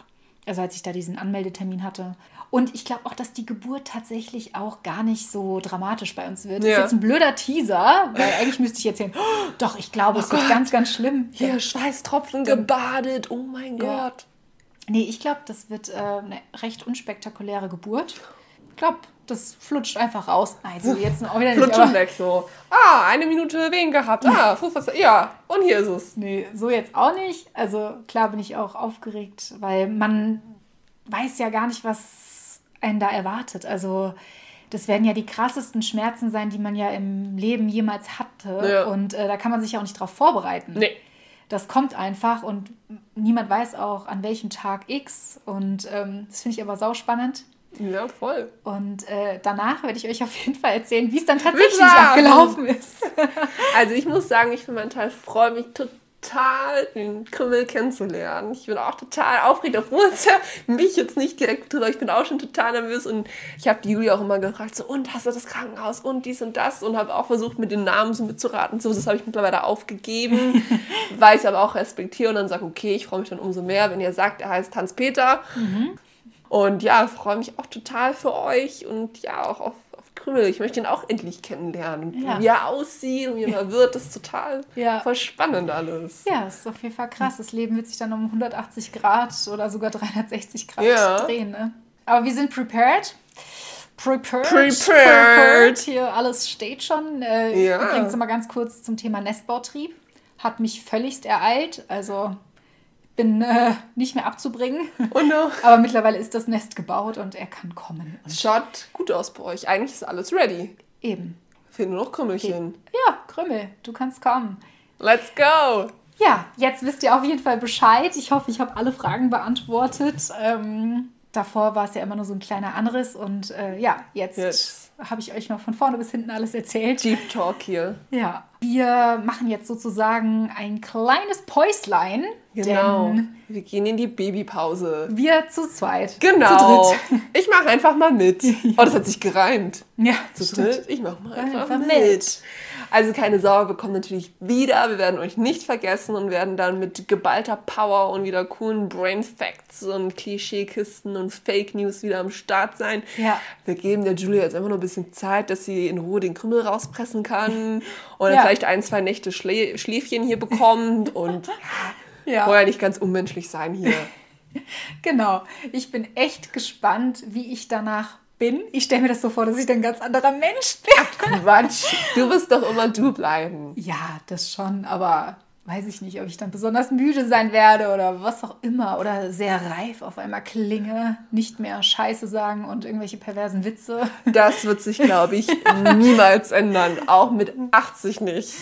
Also als ich da diesen Anmeldetermin hatte. Und ich glaube auch, dass die Geburt tatsächlich auch gar nicht so dramatisch bei uns wird. Das Ja. ist jetzt ein blöder Teaser, weil eigentlich müsste ich erzählen, oh, doch, ich glaube, es wird Gott. ganz, ganz schlimm. Hier, Schweißtropfen gebadet. Oh mein Ja. Gott. Nee, ich glaube, das wird äh, eine recht unspektakuläre Geburt. Ich glaube, das flutscht einfach raus. Also jetzt auch wieder nicht. Flutschen Aber, weg so. Ah, eine Minute Wehen gehabt. Ah, Fußwasser. Ja, und hier ist es. nee, so jetzt auch nicht. Also klar bin ich auch aufgeregt, weil man weiß ja gar nicht, was einen da erwartet. Also das werden ja die krassesten Schmerzen sein, die man ja im Leben jemals hatte. Ja. Und äh, da kann man sich ja auch nicht drauf vorbereiten. Nee. Das kommt einfach und niemand weiß auch, an welchem Tag X. Und ähm, das finde ich aber sauspannend. Ja, voll. Und äh, danach werde ich euch auf jeden Fall erzählen, wie es dann tatsächlich Bitte! abgelaufen ist. Also ich muss sagen, ich für meinen Teil freue mich total, den Krümmel kennenzulernen. Ich bin auch total aufgeregt, obwohl es ja mich jetzt nicht direkt betrifft. Ich bin auch schon total nervös und ich habe die Julia auch immer gefragt, so und hast du das Krankenhaus und dies und das und habe auch versucht, mit den Namen so mitzuraten. So, das habe ich mittlerweile aufgegeben, weil ich es aber auch respektiere und dann sage, okay, ich freue mich dann umso mehr, wenn ihr sagt, er heißt Hans-Peter. Und ja, freue mich auch total für euch und ja, auch auf, auf Krümel. Ich möchte ihn auch endlich kennenlernen. Und Ja. Wie er aussieht und wie er wird, das ist total Ja. voll spannend alles. Ja, ist auf jeden Fall krass. Das Leben wird sich dann um 180 Grad oder sogar 360 Grad Ja. drehen. Ne? Aber wir sind prepared. Prepared. Prepared. Hier alles steht schon. Äh, Ja. Übrigens mal ganz kurz zum Thema Nestbautrieb. Hat mich völligst ereilt. Also bin äh, nicht mehr abzubringen. Und no. Aber mittlerweile ist das Nest gebaut und er kann kommen. Und schaut gut aus bei euch. Eigentlich ist alles ready. eben. Fehlen nur noch Krümmelchen. Ja, Krümmel, du kannst kommen. Let's go! Ja, jetzt wisst ihr auf jeden Fall Bescheid. Ich hoffe, ich habe alle Fragen beantwortet. Ähm, davor war es ja immer nur so ein kleiner Anriss und äh, ja, jetzt Yes. Habe ich euch noch von vorne bis hinten alles erzählt. Deep Talk hier. Ja. Wir machen jetzt sozusagen ein kleines Päuslein. Genau. Wir gehen in die Babypause. wir zu zweit. Genau. Zu dritt. Ich mache einfach mal mit. Oh, das hat sich gereimt. Ja, Zu stimmt. dritt, ich mache mal einfach, Einfach mit. mit. Also keine Sorge, wir kommen natürlich wieder. Wir werden euch nicht vergessen und werden dann mit geballter Power und wieder coolen Brain Facts und Klischeekisten und Fake News wieder am Start sein. Ja. Wir geben der Julia jetzt einfach nur ein bisschen Zeit, dass sie in Ruhe den Krümmel rauspressen kann und Ja. vielleicht ein, zwei Nächte Schlä Schläfchen hier bekommt und Ja. vorher nicht ganz unmenschlich sein hier. Genau. Ich bin echt gespannt, wie ich danach bin. Ich stelle mir das so vor, dass ich dann ein ganz anderer Mensch bin. Quatsch, du wirst doch immer du bleiben. Ja, das schon, aber weiß ich nicht, ob ich dann besonders müde sein werde oder was auch immer oder sehr reif auf einmal klinge, nicht mehr Scheiße sagen und irgendwelche perversen Witze. Das wird sich, glaube ich, niemals ändern. Auch mit 80 nicht.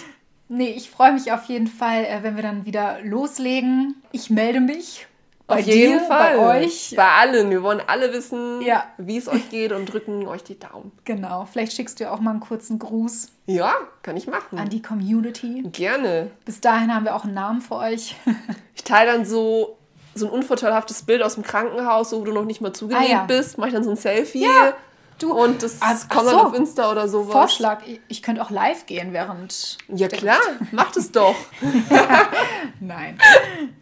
Nee, ich freue mich auf jeden Fall, äh, wenn wir dann wieder loslegen. Ich melde mich. Bei Auf jeden dir, Fall. Bei euch. Bei allen. Wir wollen alle wissen, Ja. wie es euch geht und drücken euch die Daumen. Genau. Vielleicht schickst du ja auch mal einen kurzen Gruß Ja, kann ich machen. an die Community. Gerne. Bis dahin haben wir auch einen Namen für euch. Ich teile dann so, so ein unvorteilhaftes Bild aus dem Krankenhaus, wo du noch nicht mal zugenäht Ah, ja. bist. Mach ich dann so ein Selfie. Du, Und das ach kommt so. dann auf Insta oder sowas. Vorschlag, ich, ich könnte auch live gehen, während. Ja klar, macht es doch. Nein.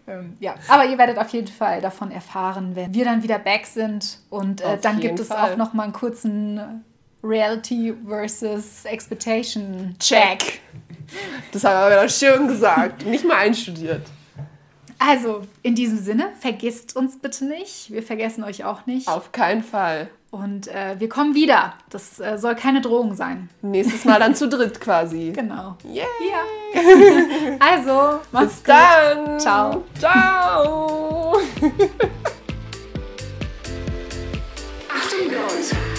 ähm, ja, aber ihr werdet auf jeden Fall davon erfahren, wenn wir dann wieder back sind. Und äh, dann gibt es Fall. auch noch mal einen kurzen Reality versus Expectation Check. Das haben wir wieder schön gesagt. Nicht mal einstudiert. Also, in diesem Sinne, vergisst uns bitte nicht. Wir vergessen euch auch nicht. Auf keinen Fall. Und äh, wir kommen wieder. Das äh, soll keine Drohung sein. Nächstes Mal dann zu dritt quasi. Genau. Yay. Ja. also, macht's Bis gut. Ciao. Ciao. Achtung, Leute.